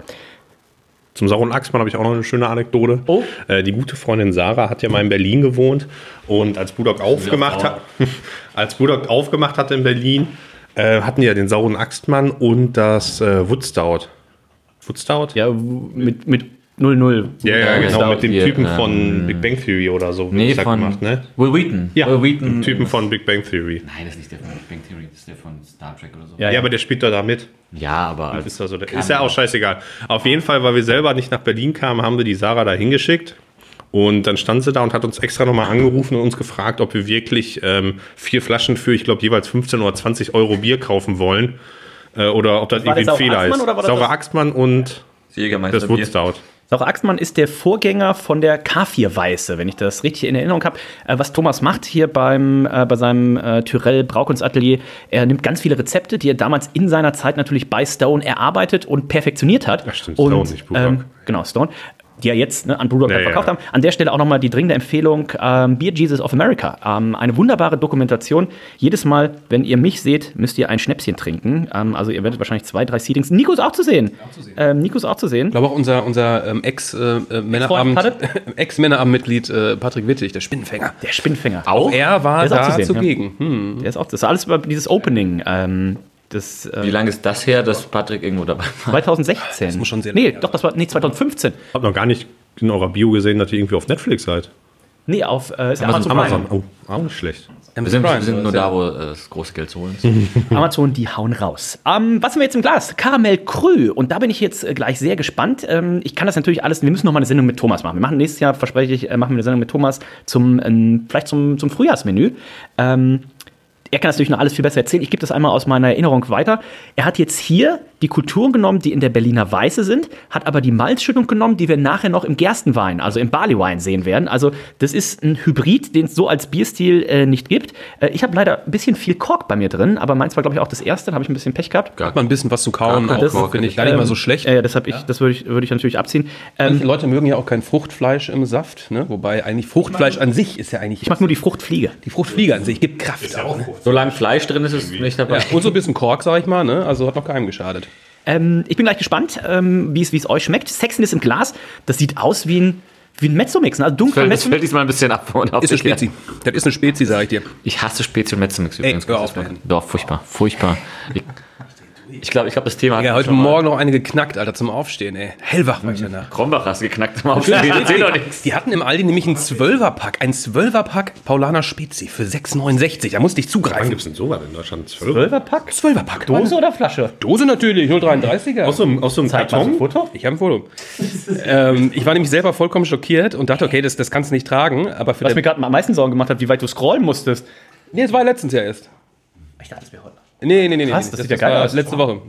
Zum sauren Axtmann habe ich auch noch eine schöne Anekdote. Oh. Äh, die gute Freundin Sarah hat ja mal in Berlin gewohnt und als Budok aufgemacht hat, (laughs) als Budok aufgemacht hat in Berlin, äh, hatten die ja den sauren Axtmann und das äh, Woodstout. Woodstout? Ja, mit, mit 0-0. Ja, ja, genau, mit dem hier, Typen ähm, von Big Bang Theory oder so. Nee, das von gemacht, ne? Will Wheaton. Ja, Will Wheaton. Typen von Big Bang Theory. Nein, das ist nicht der von Big Bang Theory, das ist der von Star Trek oder so. Ja, Ja, aber der spielt doch da mit. Ja, aber Ist, also, ist ja auch scheißegal. Auf jeden Fall, weil wir selber nicht nach Berlin kamen, haben wir die Sarah da hingeschickt. Und dann stand sie da und hat uns extra nochmal angerufen und uns gefragt, ob wir wirklich ähm, vier Flaschen für, ich glaube, jeweils 15 oder 20 Euro Bier kaufen wollen. Äh, oder ob das war irgendwie ein Fehler Axtmann ist. das Saure das- Axtmann und das Woodstout. Saure Axtmann ist der Vorgänger von der K4 Weiße, wenn ich das richtig in Erinnerung habe. Äh, was Thomas macht hier beim, äh, bei seinem äh, Tyrell Braukunstatelier, er nimmt ganz viele Rezepte, die er damals in seiner Zeit natürlich bei Stone erarbeitet und perfektioniert hat. Ach stimmt, und, Stone, nicht Bulldog. ähm, Genau, Stone. Die ja jetzt ne, an Brewdog Ja, verkauft ja. haben. An der Stelle auch nochmal die dringende Empfehlung, ähm, Beer Jesus of America. Ähm, eine wunderbare Dokumentation. Jedes Mal, wenn ihr mich seht, müsst ihr ein Schnäpschen trinken. Ähm, also ihr werdet wahrscheinlich zwei, drei Seedings. Nico ist auch zu sehen. Ähm, Nico ist auch zu sehen. Ich glaube auch unser, unser ähm, Ex-Männerabend, Freund, (laughs) Ex-Männerabendmitglied äh, Patrick Wittig, der Spinnenfänger. Der Spinnfänger. Auch er war auch da zu sehen, zugegen. Hm. Der ist auch, das ist alles über dieses Opening. Das, äh, Wie lange ist das her, dass Patrick irgendwo dabei war? 2016. Das muss schon sehr Nee, doch, das war, nee, 2015. Ich habe noch gar nicht in eurer Bio gesehen, dass ihr irgendwie auf Netflix seid. Nee, auf äh, ist Amazon Amazon, Amazon. Oh, auch nicht schlecht. Wir sind, wir sind nur da, wo äh, das große Geld zu holen ist. Prime. (laughs) Amazon, die hauen raus. Ähm, was haben wir jetzt im Glas? Karamell Krü. Und da bin ich jetzt äh, gleich sehr gespannt. Ähm, ich kann das natürlich alles, wir müssen noch mal eine Sendung mit Thomas machen. Wir machen nächstes Jahr, verspreche ich, äh, machen wir eine Sendung mit Thomas zum, ähm, vielleicht zum, zum Frühjahrsmenü. Ähm, er kann das natürlich noch alles viel besser erzählen. Ich gebe das einmal aus meiner Erinnerung weiter. Er hat jetzt hier die Kulturen genommen, die in der Berliner Weiße sind, hat aber die Malzschüttung genommen, die wir nachher noch im Gerstenwein, also im Barleywein sehen werden. Also das ist ein Hybrid, den es so als Bierstil äh, nicht gibt. Äh, ich habe leider ein bisschen viel Kork bei mir drin, aber meins war, glaube ich, auch das erste. Da habe ich ein bisschen Pech gehabt. Hat man ein bisschen was zu kauen, Ja, auch das finde ich gar nicht mal so schlecht. Äh, das, ich, das würde ich, würde ich natürlich abziehen. Ähm, Manche Leute mögen ja auch kein Fruchtfleisch im Saft, ne? wobei eigentlich Fruchtfleisch an sich ist ja eigentlich. ich mag nur die Fruchtfliege. die Fruchtfliege an sich, gibt Kraft auch. Ne? Solange Fleisch drin ist, ist es nicht dabei. Ja, und so ein bisschen Kork, sag ich mal, ne? also hat noch keinem geschadet. Ähm, ich bin gleich gespannt, ähm, wie es wie es euch schmeckt. Sexiness im Glas, das sieht aus wie ein, wie ein Mezzo-Mix, ne? also dunkler Das Mezzo-Mix. fällt diesmal ein bisschen ab. Und Ist eine Spezi. Das ist eine Spezi, sag ich dir. Ich hasse Spezi und Metzemix übrigens. hör Ganz auf. Mann. Doch, furchtbar, furchtbar. Ich ich glaube, ich glaub, das Thema Ja, wir heute. Morgen noch eine geknackt, Alter, zum Aufstehen, ey. Hellwach war ich danach. Krombach hast du geknackt im Aufstehen. Ich seh doch nichts. Die hatten im Aldi nämlich einen Zwölferpack, ein Zwölferpack Paulaner Spezi für 6,69. Da musste ich Wann zugreifen. gibt es denn sowas in Deutschland? Zwölf? Zwölferpack? Zwölferpack. Dose oder Flasche? Dose natürlich, 0,33er. Aus so einem, aus so einem Zeig so ein Karton? Foto. Ich habe ein Foto. ähm, ich war nämlich selber vollkommen schockiert und dachte, okay, das, das kannst du nicht tragen. Aber für Was mir gerade am meisten Sorgen gemacht hat, wie weit du scrollen musstest. Nee, das war letztens ja erst. Ich dachte, das wäre heute. Nee, nee, nee, nee. Krass, nee. das sieht ja geil war aus. Letzte Woche.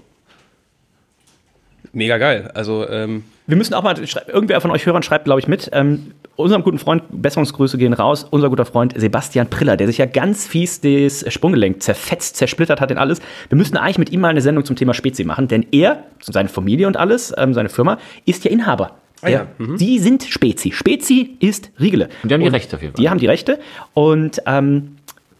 Mega geil. Also, ähm, Wir müssen auch mal, irgendwer von euch Hörern schreibt, glaube ich, mit. Ähm, unserem guten Freund, Besserungsgrüße gehen raus, unser guter Freund Sebastian Priller, der sich ja ganz fies das Sprunggelenk zerfetzt, zersplittert hat in alles. Wir müssen eigentlich mit ihm mal eine Sendung zum Thema Spezi machen, denn er, seine Familie und alles, ähm, seine Firma, ist ja Inhaber. Ah ja, Der- Die sind Spezi. Spezi ist Riegele. Und die haben die Rechte auf jeden Fall. Die haben die Rechte. Und ähm,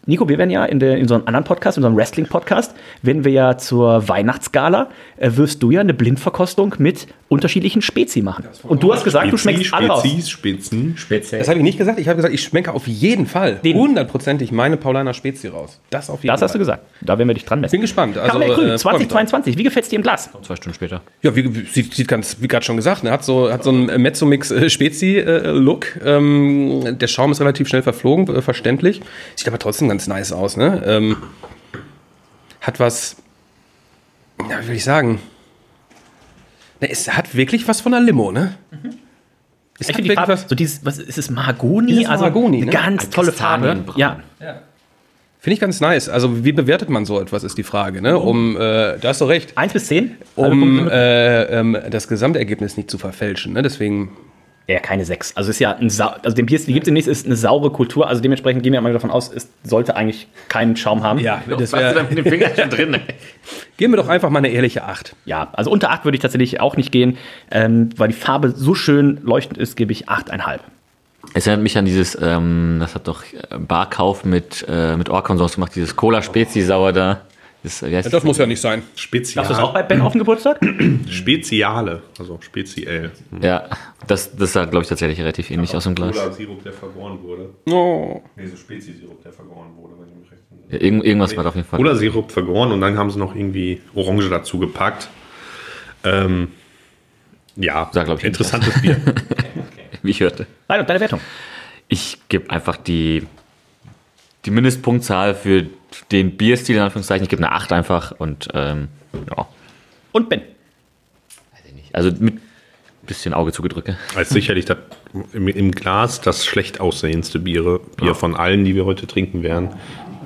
Nico, wir werden ja in, der, in so einem anderen Podcast, in einem Wrestling-Podcast, werden wir ja zur Weihnachtsgala, äh, wirst du ja eine Blindverkostung mit unterschiedlichen Spezi machen. Und du hast gesagt, du schmeckst alle raus. Spezies, Spitzen. das habe ich nicht gesagt. Ich habe gesagt, ich schmecke auf jeden Fall hundertprozentig meine Paulaner Spezi raus. Das auf jeden Das Fall. hast du gesagt. Da werden wir dich dran messen. Bin gespannt. Also, Karamell Grün, äh, freu mich drauf. 2022. Wie gefällt es dir im Glas? Zwei Stunden später. Ja, wie, sieht, sieht ganz, wie gerade schon gesagt, ne, hat so, hat so einen Mezzo-Mix-Spezi-Look. ähm, der Schaum ist relativ schnell verflogen, äh, verständlich. Sieht aber trotzdem ganz nice aus, ne? Ähm, hat was, ja, wie will ich sagen? Ne, es hat wirklich was von einer Limo, ne? Es Ich hat finde die wirklich Farbe, was, so dieses, was ist es, Mahagoni? Dieses also Mahagoni, eine ne? ganz Ein tolle Farbe. Kastanienbraun. Ja. finde ich ganz nice. Also, wie bewertet man so etwas, ist die Frage, ne? Um, äh, da hast du recht. Eins bis zehn? Um äh, ähm, das Gesamtergebnis nicht zu verfälschen, ne? Deswegen Ja, keine sechs. Also ist ja ein Sau also den Bierstil gibt es demnächst, ist eine saure Kultur. Also dementsprechend gehen wir mal davon aus, es sollte eigentlich keinen Schaum haben. Ja, das wär, mit dem Finger schon drin? (laughs) ey? geben wir doch einfach mal eine ehrliche Acht. Ja, also unter acht würde ich tatsächlich auch nicht gehen, ähm, weil die Farbe so schön leuchtend ist, gebe ich achteinhalb. Es erinnert mich an dieses, ähm, das hat doch äh, Barkauf mit, äh, mit Orkonsors gemacht, dieses Cola-Spezi-Sauer da. Das, heißt Ja, das muss ja nicht sein. Spezial. Du das auch bei Ben auf dem Geburtstag? (clears throat) Speziale. Also speziell. Ja, das, das sah, glaube ich, tatsächlich relativ ähnlich aus dem Glas. Sirup, der vergoren wurde. Oh. Nee, so Spezi-Sirup, der vergoren wurde, wenn ich mich recht erinnere. Ja, irgend, irgendwas war da auf jeden Fall. Cola-Sirup vergoren und dann haben sie noch irgendwie Orange dazu gepackt. Ähm, ja, glaub ich, interessantes Bier. (laughs) wie ich hörte. Nein, und deine Wertung. Ich gebe einfach die, die Mindestpunktzahl für den Bierstil, in Anführungszeichen. Ich gebe eine 8 einfach und ähm, ja, Und Ben. also mit bisschen Auge zugedrückt. Als sicherlich das, im, im Glas das schlecht aussehendste Biere, Bier von allen, die wir heute trinken werden.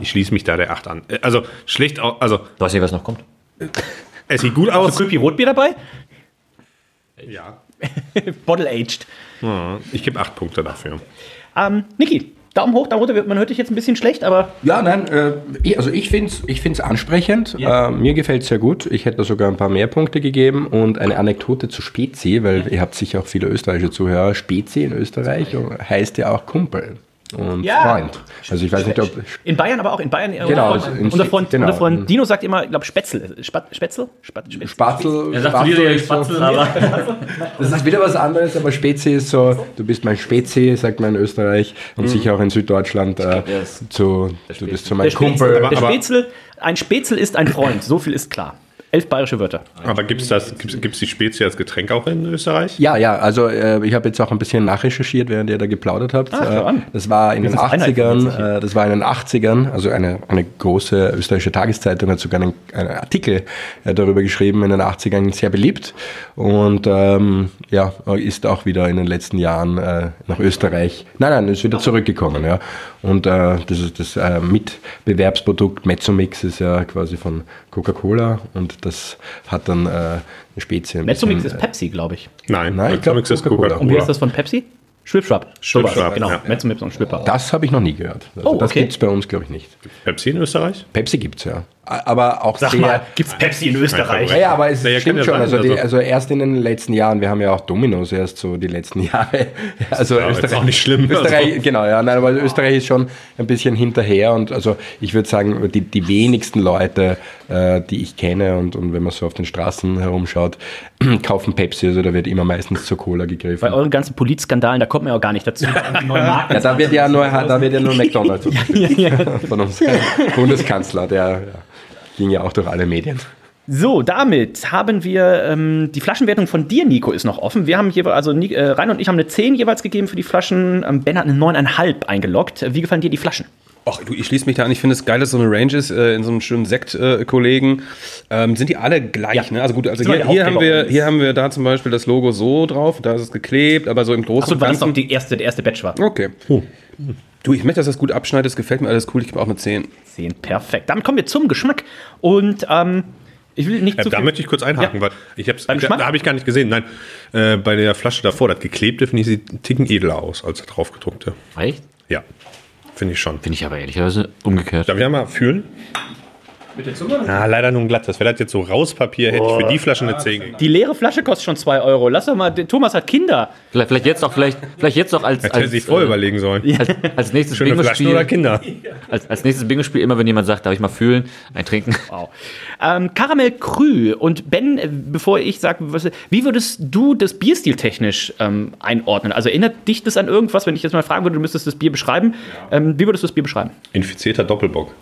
Ich schließe mich da der 8 an. Äh, Also schlecht, au- also Du weißt nicht, was noch kommt? es sieht gut aus. Köpi Rotbier dabei? Ja. (laughs) Bottle aged. Ja, Ich gebe 8 Punkte dafür. Ähm, Niki, Daumen hoch, Daumen runter. Man hört dich jetzt ein bisschen schlecht, aber. Ja, nein, äh, ich, also ich finde es ich find's ansprechend. Ja. Äh, mir gefällt es sehr gut. Ich hätte da sogar ein paar mehr Punkte gegeben und eine Anekdote zu Spezi, weil ihr habt sicher auch viele österreichische Zuhörer. Spezi in Österreich heißt ja auch Kumpel und Ja. Freund. Also ich weiß nicht, ob In Bayern, aber auch in Bayern. Genau, unser Freund, in- unser Freund, genau. unser Freund Dino sagt immer, ich glaube, Spätzle. Spat, Spätzle? Spat, Spätzle? Spatzel, Er sagt Spatzel wieder ist so- Spatzel, aber. (laughs) Das ist wieder was anderes, aber Spezi ist so, du bist mein Spezi, sagt man in Österreich und sicher auch in Süddeutschland äh, zu, du bist so mein Kumpel. der aber- Spätzle, ein Spätzle ist ein Freund, so viel ist klar. Elf bayerische Wörter. Aber gibt es das, gibt's, gibt's die Spezie als Getränk auch in Österreich? Ja, ja, also äh, ich habe jetzt auch ein bisschen nachrecherchiert, während ihr da geplaudert habt. Ah, äh, das war in den sind Einheiten 80ern, äh, das war in den 80ern, also eine, eine große österreichische Tageszeitung hat sogar einen, einen Artikel äh, darüber geschrieben, in den 80ern sehr beliebt und ähm, ja, ist auch wieder in den letzten Jahren äh, nach Österreich, nein, nein, ist wieder zurückgekommen, ja. Und äh, das ist das äh, Mitbewerbsprodukt Mezzomix ist ja quasi von Coca-Cola und das hat dann äh, eine Spezie. ein Mezzomix bisschen, ist Pepsi, glaube ich. Nein, Nein, ich glaub, Mezzomix ist Coca-Cola. Und wie ist das von Pepsi? Schwipschwap. Schwipschwap, Sowas, Genau, ja. Mezzomix und Schwipper. Das habe ich noch nie gehört. Also Oh, Das okay. gibt es bei uns, glaube ich, nicht. Pepsi in Österreich? Pepsi gibt es ja. Aber auch Sag sehr. mal, gibt's Pepsi in Österreich? Ja, ja, aber es Naja, stimmt ja schon. sein, Also, die, also- also erst in den letzten Jahren, wir haben ja auch Dominos erst so die letzten (laughs) Jahre. Also Ja, ist auch nicht schlimm. Österreich, Also- genau, ja, nein, aber Österreich ist schon ein bisschen hinterher und also ich würde sagen, die, die wenigsten Leute, äh, die ich kenne und, und wenn man so auf den Straßen herumschaut, (clears throat) kaufen Pepsi. Also da wird immer meistens zur Cola gegriffen. Bei euren ganzen Politskandalen, da kommt man ja auch gar nicht dazu. (laughs) Ja, da wird ja nur, da wird ja nur (laughs) McDonalds von unserem Bundeskanzler, der ja, ging ja auch durch alle Medien. So, damit haben wir ähm, die Flaschenwertung von dir, Nico, ist noch offen. Wir haben jeweils, also äh, Rainer und ich haben eine 10 jeweils gegeben für die Flaschen. Ähm, Ben hat eine 9,5 eingeloggt. Wie gefallen dir die Flaschen? Ach du, ich schließe mich da an. Ich finde es geil, dass so eine Range ist äh, in so einem schönen Sekt-Kollegen. ähm, sind die alle gleich, Ja. ne? Also gut, also hier, hier, haben wir, hier haben wir da zum Beispiel das Logo so drauf, da ist es geklebt, aber so im Großen Achso, und weil das Ganzen. noch die erste, der erste Batch war. Okay. Du, ich möchte, dass das gut abschneidet, das gefällt mir alles cool. Ich gebe auch eine 10. 10, perfekt. Damit kommen wir zum Geschmack. Und ähm, ich will nicht Äh, zu da viel... möchte ich kurz einhaken, Ja. weil ich hab's, Beim da, Geschmack? da habe ich gar nicht gesehen. Nein, äh, bei der Flasche davor, das geklebte, finde ich, sieht einen Ticken edler aus als der draufgedruckte. Echt? Ja, finde ich schon. Finde ich aber ehrlicherweise umgekehrt. Darf ich einmal fühlen? Mit der Zunge? Ah, leider nur ein glattes. Wäre das jetzt so Rauspapier, hätte ich für die Flasche eine 10 gegeben. Die leere Flasche kostet schon 2 Euro. Lass doch mal, Thomas hat Kinder. Vielleicht, vielleicht jetzt auch, vielleicht, vielleicht jetzt auch als, Hätte er als, sich vorher äh, überlegen sollen. als, als nächstes Schöne Flaschen oder. Kinder? (laughs) Als, als nächstes Bingo-Spiel immer, wenn jemand sagt, darf ich mal fühlen, ein Trinken. Wow. Ähm, Karamell Krü. Und Ben, äh, bevor ich sage, wie würdest du das Bierstil technisch ähm, einordnen? Also erinnert dich das an irgendwas, wenn ich jetzt mal fragen würde, du müsstest das Bier beschreiben. Ähm, wie würdest du das Bier beschreiben? Infizierter Doppelbock.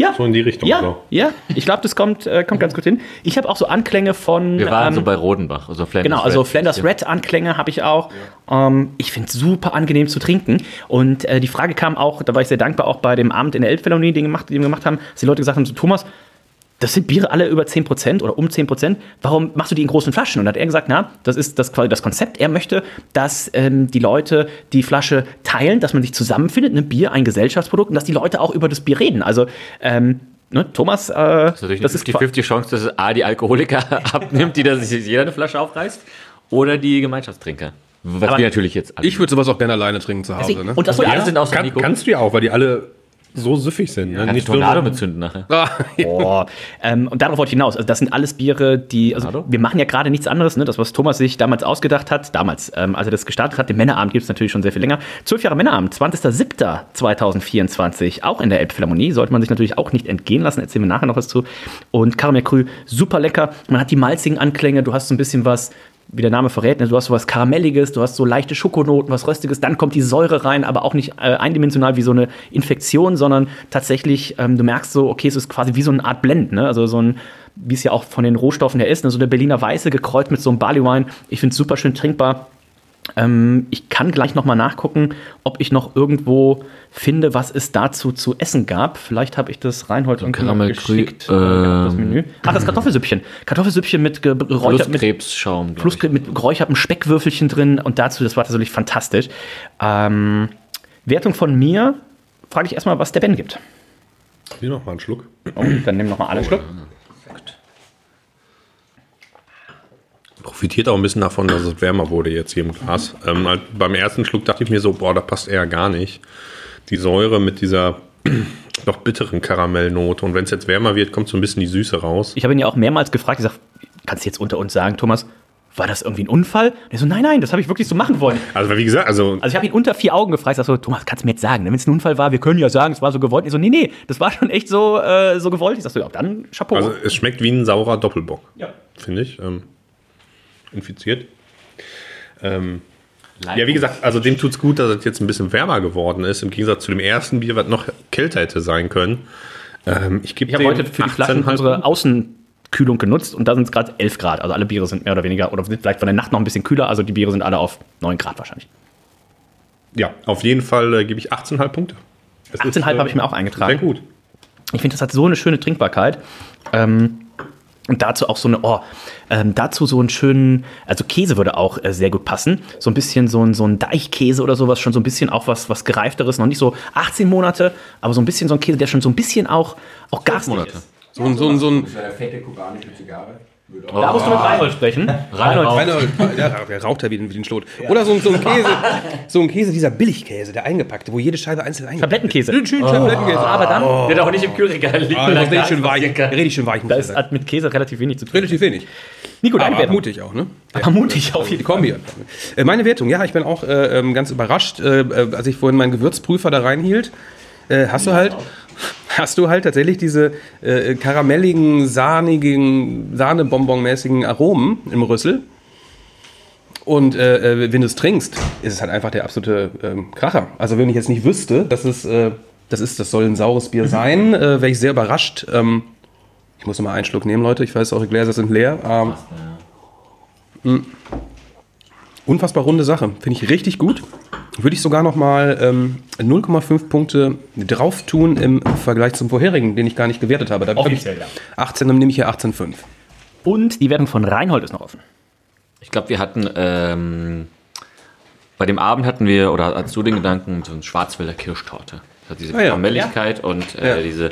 Ja. So in die Richtung. Ja, So. ja, ich glaube, das kommt, äh, kommt ganz gut hin. Ich habe auch so Anklänge von. Wir waren ähm, so bei Rodenbach, also Flanders Genau, also Red. Flanders Red Anklänge habe ich auch. Ähm, ich finde es super angenehm zu trinken. Und äh, die Frage kam auch, da war ich sehr dankbar, auch bei dem Abend in der Elbphilharmonie, den, gemacht, den wir gemacht haben, dass die Leute gesagt haben, so, Thomas, das sind Biere alle über 10% oder um 10%. Warum machst du die in großen Flaschen? Und dann hat er gesagt, na, das ist das quasi das Konzept. Er möchte, dass ähm, die Leute die Flasche teilen, dass man sich zusammenfindet, ein Bier, ein Gesellschaftsprodukt und dass die Leute auch über das Bier reden. Also, ähm, ne, Thomas, äh, Das ist natürlich das eine ist qua- 50-50 Chance, dass es A, die Alkoholiker (laughs) abnimmt, die da sich jeder eine Flasche aufreißt, oder die Gemeinschaftstrinker. Was Aber wir natürlich jetzt alle. Ich würde sowas auch gerne alleine trinken zu Hause. Deswegen- Ne? Und das wir soll alle sind außer Kann, Nico. kannst du ja auch, weil die alle so süffig sind. Ne? Kannst Nicht Tornado mitzünden nachher. Ah, ja. Boah. ähm, und darauf wollte ich hinaus. Also das sind alles Biere, die. Also Tornado? wir machen ja gerade nichts anderes, ne? Das, was Thomas sich damals ausgedacht hat, damals, ähm, als er das gestartet hat, den Männerabend gibt es natürlich schon sehr viel länger. Zwölf Jahre Männerabend, 20.07.2024, auch in der Elbphilharmonie. Sollte man sich natürlich auch nicht entgehen lassen, erzählen wir nachher noch was zu. Und Karamell Krü, super lecker. Man hat die malzigen Anklänge, du hast so ein bisschen was. Wie der Name verrät, ne? du hast so was Karamelliges, du hast so leichte Schokonoten, was Röstiges, dann kommt die Säure rein, aber auch nicht äh, eindimensional wie so eine Infektion, sondern tatsächlich, ähm, du merkst so, okay, es ist quasi wie so eine Art Blend, ne? also so ein, wie es ja auch von den Rohstoffen her ist, ne? so der Berliner Weiße gekreuzt mit so einem Barley Wine. Ich finde es super schön trinkbar. Ähm, ich kann gleich noch mal nachgucken, ob ich noch irgendwo finde, was es dazu zu essen gab. Vielleicht habe ich das Reinhold irgendwie noch Karamell geschickt. äh, das ähm, Menü. Ach, das Kartoffelsüppchen. Kartoffelsüppchen mit geräuchertem mit Flusskrebsschaum. ich. mit geräuchertem Speckwürfelchen drin und dazu, das war natürlich fantastisch. Ähm, Wertung von mir, frage ich erstmal, was der Ben gibt. Hier noch mal einen Schluck. Oh, dann nehmen wir nochmal alle Schluck. Profitiert auch ein bisschen davon, dass es wärmer wurde jetzt hier im Glas. Ähm, halt beim ersten Schluck dachte ich mir so, boah, da passt eher gar nicht. die Säure mit dieser (clears throat) doch bitteren Karamellnote. Und wenn es jetzt wärmer wird, kommt so ein bisschen die Süße raus. Ich habe ihn ja auch mehrmals gefragt, ich sage, kannst du jetzt unter uns sagen, Thomas, war das irgendwie ein Unfall? Und er so, nein, nein, das habe ich wirklich so machen wollen. Also wie gesagt, also, Also ich habe ihn unter vier Augen gefragt, ich so, Thomas, kannst du mir jetzt sagen, wenn es ein Unfall war, wir können ja sagen, es war so gewollt. Ich so, nee, nee, das war schon echt so, äh, so gewollt. Ich sag so, ja, dann Chapeau. also es schmeckt wie ein saurer Doppelbock, ja. finde ich. Ähm, infiziert. Ähm, ja, wie gesagt, also dem tut's gut, dass es jetzt ein bisschen wärmer geworden ist, im Gegensatz zu dem ersten Bier, was noch kälter hätte sein können. Ähm, ich gebe Ich habe heute für die Flaschen unsere Außenkühlung genutzt und da sind es gerade 11 Grad. Also alle Biere sind mehr oder weniger, oder sind vielleicht von der Nacht noch ein bisschen kühler, also die Biere sind alle auf 9 Grad wahrscheinlich. Ja, auf jeden Fall äh, gebe ich 18,5 Punkte. Es ist, 18,5 habe ich äh, mir auch eingetragen. Sehr gut. Ich finde, das hat so eine schöne Trinkbarkeit. Ähm, und dazu auch so eine, oh, ähm, dazu so einen schönen, also Käse würde auch äh, sehr gut passen. So ein bisschen so ein, so ein Deichkäse oder sowas, schon so ein bisschen auch was, was gereifteres, noch nicht so 18 Monate, aber so ein bisschen so ein Käse, der schon so ein bisschen auch, auch garstig Monate. ist. So, ein- so, ein- so ein. eine fette kubanische Zigarre. Da musst du mit Reinhold sprechen. Reinhold. Reinhold, ja, der raucht ja wie, ein- wie ein Schlot. Oder so, ein- so ein Käse, so ein Käse, dieser Billigkäse, der eingepackte, wo jede Scheibe einzeln eingepackt Tablettenkäse. ist. Schön Tablettenkäse. Aber dann, Der hat auch nicht im Kühlregal liegen. Ah, Da das rede ich gar schön nicht weich. ich schön weich. muss da ich ist sagen. hat mit Käse relativ wenig zu tun. Relativ wenig. Nico, deine Aber Wertung. mutig auch, ne? Aber mutig auf Die jeden Fall. Kombi. Äh, Meine Wertung, ja, ich bin auch äh, ähm, ganz überrascht, äh, äh, als ich vorhin meinen Gewürzprüfer da reinhielt. Äh, hast du halt, (laughs) hast du halt tatsächlich diese äh, karamelligen, sahnigen, Sahnebonbon-mäßigen Aromen im Rüssel. Und äh, äh, wenn du es trinkst, ist es halt einfach der absolute ähm, Kracher. Also wenn ich jetzt nicht wüsste, dass es, äh, das ist, das soll ein saures Bier sein, äh, wäre ich sehr überrascht. Ähm, ich muss noch mal einen Schluck nehmen, Leute. Ich weiß, eure Gläser sind leer. Ähm, mh. Unfassbar runde Sache. Finde ich richtig gut. Würde ich sogar noch mal ähm, 0,5 Punkte drauf tun im Vergleich zum vorherigen, den ich gar nicht gewertet habe. Da hab ich Offiziell, ja. 18, dann nehme ich hier 18,5. Und die Wertung von Reinhold ist noch offen. Ich glaube, wir hatten ähm, bei dem Abend hatten wir, oder hast du den Gedanken, so eine Schwarzwälder Kirschtorte. Das hat diese Ah ja. Karamelligkeit und äh, Ja. diese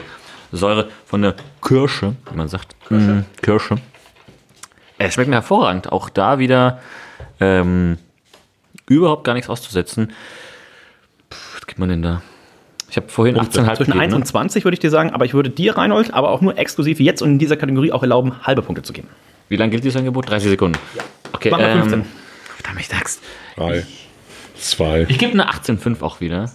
Säure von der Kirsche, wie man sagt. Kirsche. Kirsche. Es schmeckt mir hervorragend. Auch da wieder ähm, überhaupt gar nichts auszusetzen. Puh, was gibt man denn da? Ich habe vorhin 18,5 Zwischen 1 gegeben. und Ne? 20 würde ich dir sagen, aber ich würde dir, Reinhold, aber auch nur exklusiv jetzt und in dieser Kategorie auch erlauben, halbe Punkte zu geben. Wie lange gilt dieses Angebot? 30 Sekunden. Okay, Mach mal ähm, 15. verdammt, ich sag's. Drei, zwei. Ich gebe eine 18,5 auch wieder.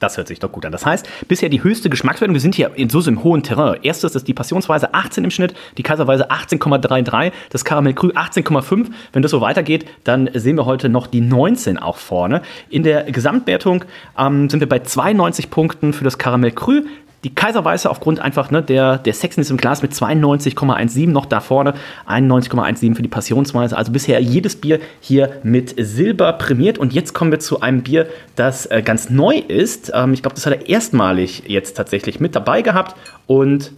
Das hört sich doch gut an. Das heißt, bisher die höchste Geschmackswertung. Wir sind hier in so im hohen Terrain. Erstes ist die Passionsweise 18 im Schnitt, die Kaiserweise 18,33, das Karamell Krü 18,5. Wenn das so weitergeht, dann sehen wir heute noch die 19 auch vorne. In der Gesamtwertung ähm, sind wir bei 92 Punkten für das Karamell Krü. Die Kaiserweiße aufgrund einfach ne, der, der Sexiness im Glas mit 92,17 noch da vorne, 91,17 für die Passionsweise. Also bisher jedes Bier hier mit Silber prämiert. Und jetzt kommen wir zu einem Bier, das äh, ganz neu ist. Ähm, ich glaube, das hat er erstmalig jetzt tatsächlich mit dabei gehabt. Und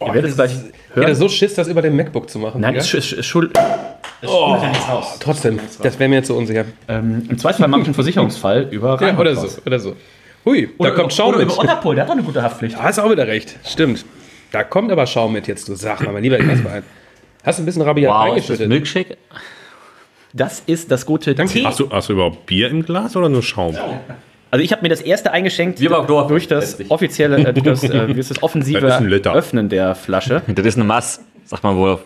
ihr werdet es gleich hören. so Schiss, das über dem MacBook zu machen. Nein, das ist sch- schuld. Das oh, ja nichts raus. Trotzdem, das wäre mir jetzt so unsicher. Ähm, Im Zweifelsfall mache ich einen (laughs) Versicherungsfall über Ja, oder so, oder so. Hui, Oder da kommt über- Schaum oder mit. Über Otterpol, der hat doch eine gute Haftpflicht. Da hast du auch wieder recht. Stimmt. Da kommt aber Schaum mit jetzt, du sag mal, mein lieber Glasverein. Hast du ein bisschen rabiat Wow, ist das eingeschüttet? Milkshake? Das ist das gute Tee. Hast du, hast du überhaupt Bier im Glas oder nur Schaum? Also ich habe mir das erste eingeschenkt Wir waren Dorf, durch das letztlich. offizielle, äh, durch das, äh, wie ist das offensive Das. Öffnen der Flasche. (laughs) Das ist eine Mass, sagt man wohl auf,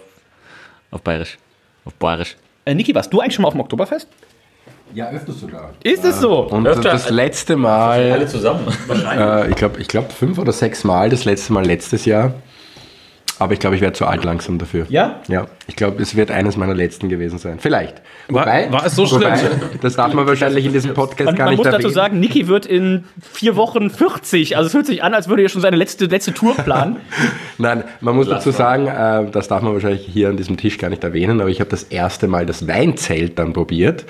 auf Bayerisch. Auf Bayerisch. Äh, Niki, warst du eigentlich schon mal auf dem Oktoberfest? Ja, öfters sogar. Ist es so? Und Öfter das letzte Mal, zusammen. äh, ich glaube, ich glaub, fünf oder sechs Mal, das letzte Mal letztes Jahr. Aber ich glaube, ich werde zu alt langsam dafür. Ja? Ja, ich glaube, es wird eines meiner letzten gewesen sein. Vielleicht. War- war es so wobei, schlimm? Das darf man wahrscheinlich in diesem Podcast Man, gar man nicht muss dazu erwähnen. sagen, Niki wird in vier Wochen 40. Also es fühlt sich an, als würde er schon seine letzte, letzte Tour planen. (laughs) Nein, man muss dazu sagen, äh, das darf man wahrscheinlich hier an diesem Tisch gar nicht erwähnen, aber ich habe das erste Mal das Weinzelt dann probiert.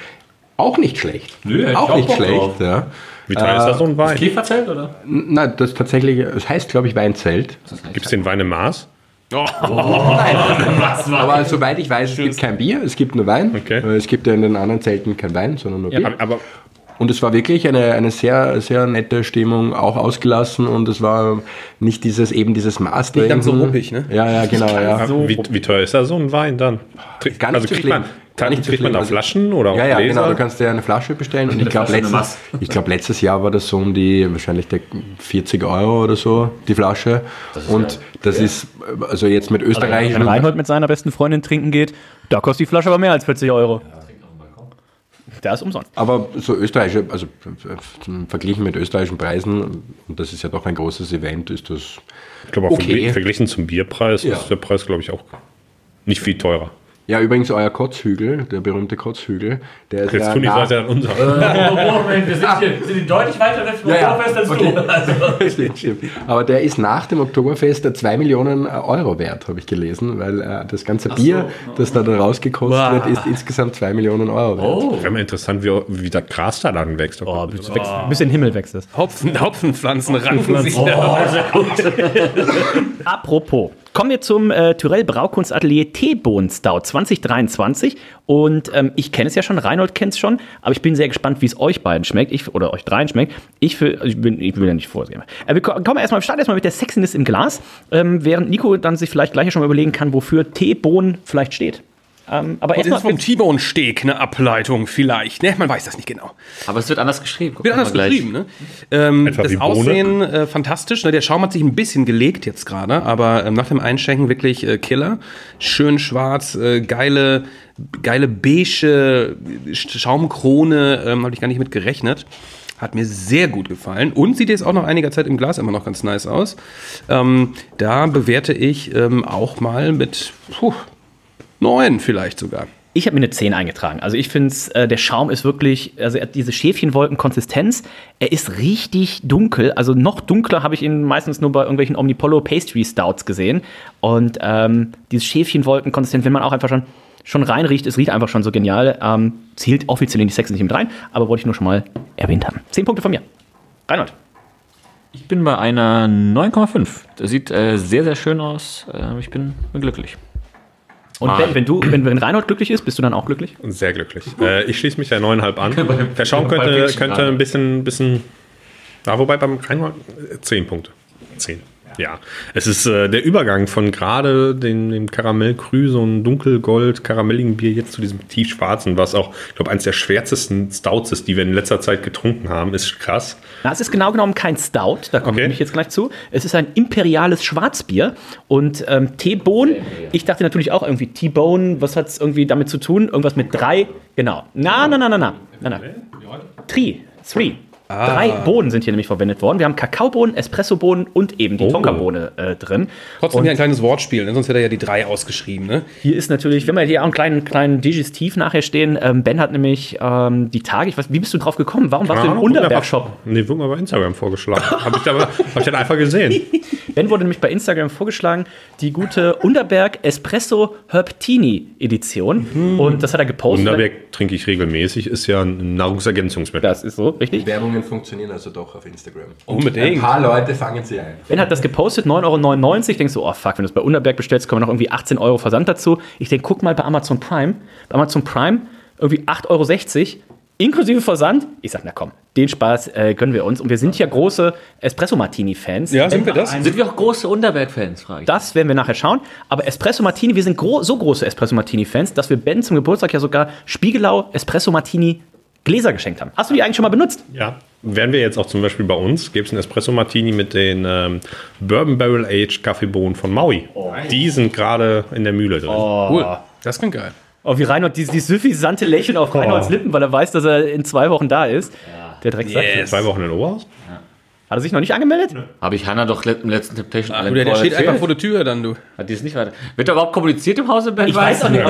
Auch nicht schlecht. Nö, ich auch nicht Bock schlecht, ja. Wie teuer ist das so ein Wein? Käferzelt, oder? Nein, das tatsächlich, es heißt, glaube ich, Weinzelt. Gibt es den Wein im Maß? (laughs) Aber soweit ich weiß, es gibt kein Bier, es gibt nur Wein. Okay. Äh, Es gibt ja in den anderen Zelten kein Wein, sondern nur Bier. Aber, aber Und es war wirklich eine, eine sehr, sehr nette Stimmung, auch ausgelassen und es war nicht dieses, eben dieses Maß. Nicht ganz so ruppig, ne? Ja, ja, genau, ja. So wie, wie teuer ist da so ein Wein dann? Trink- Gar nicht also so kriegt man, Gar nicht kriegt man da Also- Flaschen oder Ja, ja, Gläser? genau. Du kannst dir eine Flasche bestellen und ich glaube, letztes, ich glaub, letztes Jahr war das so um die wahrscheinlich der 40 Euro oder so, die Flasche. und das ist, also jetzt mit Wenn österreichischen. Reinhold mit seiner besten Freundin trinken geht, da kostet die Flasche aber mehr als 40 Euro. Der ist umsonst. Aber so österreichische, also verglichen mit österreichischen Preisen, und das ist ja doch ein großes Event, ist das ich glaube auch okay. vergl- verglichen zum Bierpreis Ja. ist der Preis, glaube ich, auch nicht viel teurer. Ja, übrigens euer Kotzhügel, der berühmte Kotzhügel, der ist Jetzt ja tun die nach- weiter an unser. wir sind hier wir sind deutlich weiter weg vom Ja, ja. Oktoberfest als Okay. du. (laughs) Also. Stimmt, stimmt. Aber der ist nach dem Oktoberfest 2 Millionen Euro wert, habe ich gelesen, weil äh, das ganze Bier, das da, da rausgekostet wird, ist insgesamt 2 Millionen Euro wert. Oh. Wäre mal interessant, wie, wie das Gras da dann wächst. Oh, bis, wächst, bis in den Himmel wächst es. Hopfen, Hopfenpflanzen ranken sich Oh. (laughs) Apropos, kommen wir zum äh, Tyrell Braukunstatelier Teebohnen Stout 2023. Und ähm, ich kenne es ja schon, Reinhold kennt es schon, aber ich bin sehr gespannt, wie es euch beiden schmeckt, ich, oder euch dreien schmeckt. Ich, für, ich, bin, ich will ja nicht vorsehen. Äh, wir ko- kommen erstmal, starten erstmal mit der Sexiness im Glas, ähm, während Nico dann sich vielleicht gleich schon mal überlegen kann, wofür Teebohnen vielleicht steht. Ähm, aber Das ist erstmal vom T-Bone-Steak eine Ableitung vielleicht. Ne, man weiß das nicht genau. Aber es wird anders geschrieben. Guck Wird anders geschrieben, ne? Ähm, das? Aussehen äh, fantastisch. Ne? Der Schaum hat sich ein bisschen gelegt jetzt gerade, aber ähm, nach dem Einschenken wirklich äh, Killer. Schön schwarz, äh, geile, geile beige Schaumkrone, ähm, habe ich gar nicht mit gerechnet. Hat mir sehr gut gefallen und sieht jetzt auch nach einiger Zeit im Glas immer noch ganz nice aus. Ähm, da bewerte ich ähm, auch mal mit puh, neun vielleicht sogar. Ich habe mir eine 10 eingetragen. Also ich finde, äh, der Schaum ist wirklich, also er hat diese Schäfchenwolken-Konsistenz. Er ist richtig dunkel. Also noch dunkler habe ich ihn meistens nur bei irgendwelchen Omnipollo Pastry Stouts gesehen. Und ähm, dieses Schäfchenwolken-Konsistenz, wenn man auch einfach schon, schon reinriecht, es riecht einfach schon so genial. Ähm, zählt offiziell in die Sex nicht mit rein, aber wollte ich nur schon mal erwähnt haben. 10 Punkte von mir. Reinhold. Ich bin bei einer 9,5. Das sieht äh, sehr, sehr schön aus. Äh, ich bin, bin glücklich. Und Ah. wenn, wenn du, wenn, wenn Reinhold glücklich ist, bist du dann auch glücklich? Sehr glücklich. Äh, ich schließe mich der 9,5 an. Der Schaum könnte, könnte ein bisschen, bisschen. Ja, wobei beim Reinhold äh, 10 Punkte. 10. Ja. Es ist äh, der Übergang von gerade dem, dem Karamellkrü, so ein dunkelgold karamelligen Bier, jetzt zu diesem tiefschwarzen, was auch, ich glaube, eines der schwärzesten Stouts ist, die wir in letzter Zeit getrunken haben, ist krass. Na, es ist genau genommen kein Stout, da komme Okay. ich jetzt gleich zu. Es ist ein imperiales Schwarzbier und ähm, T-Bone. Ich dachte natürlich auch irgendwie T-Bone, was hat es irgendwie damit zu tun? Irgendwas mit drei, genau. Na, na, na, na, na, na, na. Tri, three. Drei Bohnen sind hier nämlich verwendet worden. Wir haben Kakaobohnen, Espressobohnen und eben die Oh. Tonkabohne äh, drin. Trotzdem Und hier ein kleines Wortspiel, ne? sonst hätte er ja die drei ausgeschrieben. Ne? hier ist natürlich, wenn wir hier auch einen kleinen, kleinen Digestiv nachher stehen, ähm, Ben hat nämlich ähm, die Tage, ich weiß, wie bist du drauf gekommen? Warum warst du im Unterberg-Shop? Nee, wurde mir bei Instagram vorgeschlagen. Habe ich, da- hab ich dann einfach gesehen. (laughs) Ben wurde nämlich bei Instagram vorgeschlagen, die gute Unterberg Espresso Herptini Edition. Und das hat er gepostet. Wunderberg trinke ich regelmäßig, ist ja ein Nahrungsergänzungsmittel. Das ist so, richtig. Werbungen funktionieren also doch auf Instagram. Unbedingt. Ein paar Leute fangen sie ein. Ben hat das gepostet, 9,99 Euro. Denkst du, oh fuck, wenn du es bei Unterberg bestellst, kommen noch irgendwie 18 Euro Versand dazu. Ich denke, guck mal bei Amazon Prime. Bei Amazon Prime irgendwie 8,60 Euro inklusive Versand. Ich sag, na komm, den Spaß äh, gönnen wir uns. Und wir sind ja große Espresso-Martini-Fans. Ja, sind wir das? Sind wir auch große Unterberg-Fans, frage ich. Das werden wir nachher schauen. Aber Espresso Martini, wir sind gro so große Espresso Martini-Fans, dass wir Ben zum Geburtstag ja sogar Spiegelau Espresso Martini Gläser geschenkt haben. Hast du die eigentlich schon mal benutzt? Ja, werden wir jetzt auch zum Beispiel bei uns, gibt es einen Espresso Martini mit den ähm, Bourbon Barrel Aged Kaffeebohnen von Maui. Die sind gerade in der Mühle drin. Cool. Das klingt geil. Oh, wie Reinhold, dieses, dieses süffisante Lächeln auf Reinholds Lippen, weil er weiß, dass er in zwei Wochen da ist. Der Drecksack. Yes. Zwei Wochen in Oberhaus? Hat er sich noch nicht angemeldet? Habe ich Hannah doch im letzten Temptation Du, der, der steht einfach vor der Tür dann, du. Hat die es nicht weiter. Wird da überhaupt kommuniziert im Hause, Ben? Ich weiß auch nicht.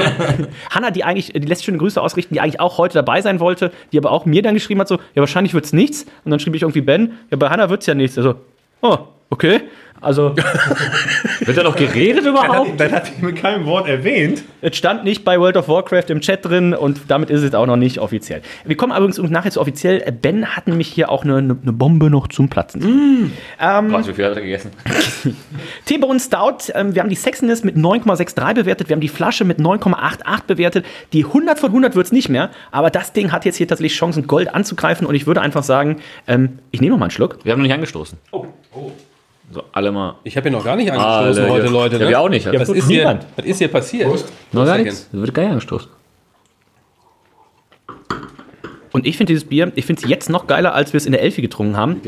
Hanna, die eigentlich, die lässt schöne Grüße ausrichten, die eigentlich auch heute dabei sein wollte, die aber auch mir dann geschrieben hat, so, ja, wahrscheinlich wird's nichts. Und dann schrieb ich irgendwie Ben, ja, bei Hanna wird's ja nichts. Also, oh, okay. Also, (laughs) Wird da noch geredet überhaupt? Dann hat ihn mit keinem Wort erwähnt. es stand nicht bei World of Warcraft im Chat drin und damit ist es auch noch nicht offiziell. Wir kommen übrigens nachher zu offiziell. Ben hat nämlich hier auch eine, eine Bombe noch zum Platzen. Gott, wie viel hat er gegessen? (laughs) T-Bone Stout, ähm, wir haben die Sexiness mit 9,63 bewertet, wir haben die Flasche mit 9,88 bewertet. Die 100 von 100 wird es nicht mehr, aber das Ding hat jetzt hier tatsächlich Chancen, Gold anzugreifen und ich würde einfach sagen, ähm, ich nehme noch mal einen Schluck. Wir haben noch nicht angestoßen. Oh. So, alle mal. Ich habe hier noch gar nicht angestoßen Alle, heute, ja. Leute. Ja, wir auch nicht. Ja, was, Das ist hier, niemand. was ist hier passiert? Noch gar Prost, nichts. Da wird gar nicht angestoßen. Und ich finde dieses Bier, ich finde es jetzt noch geiler, als wir es in der Elfi getrunken haben.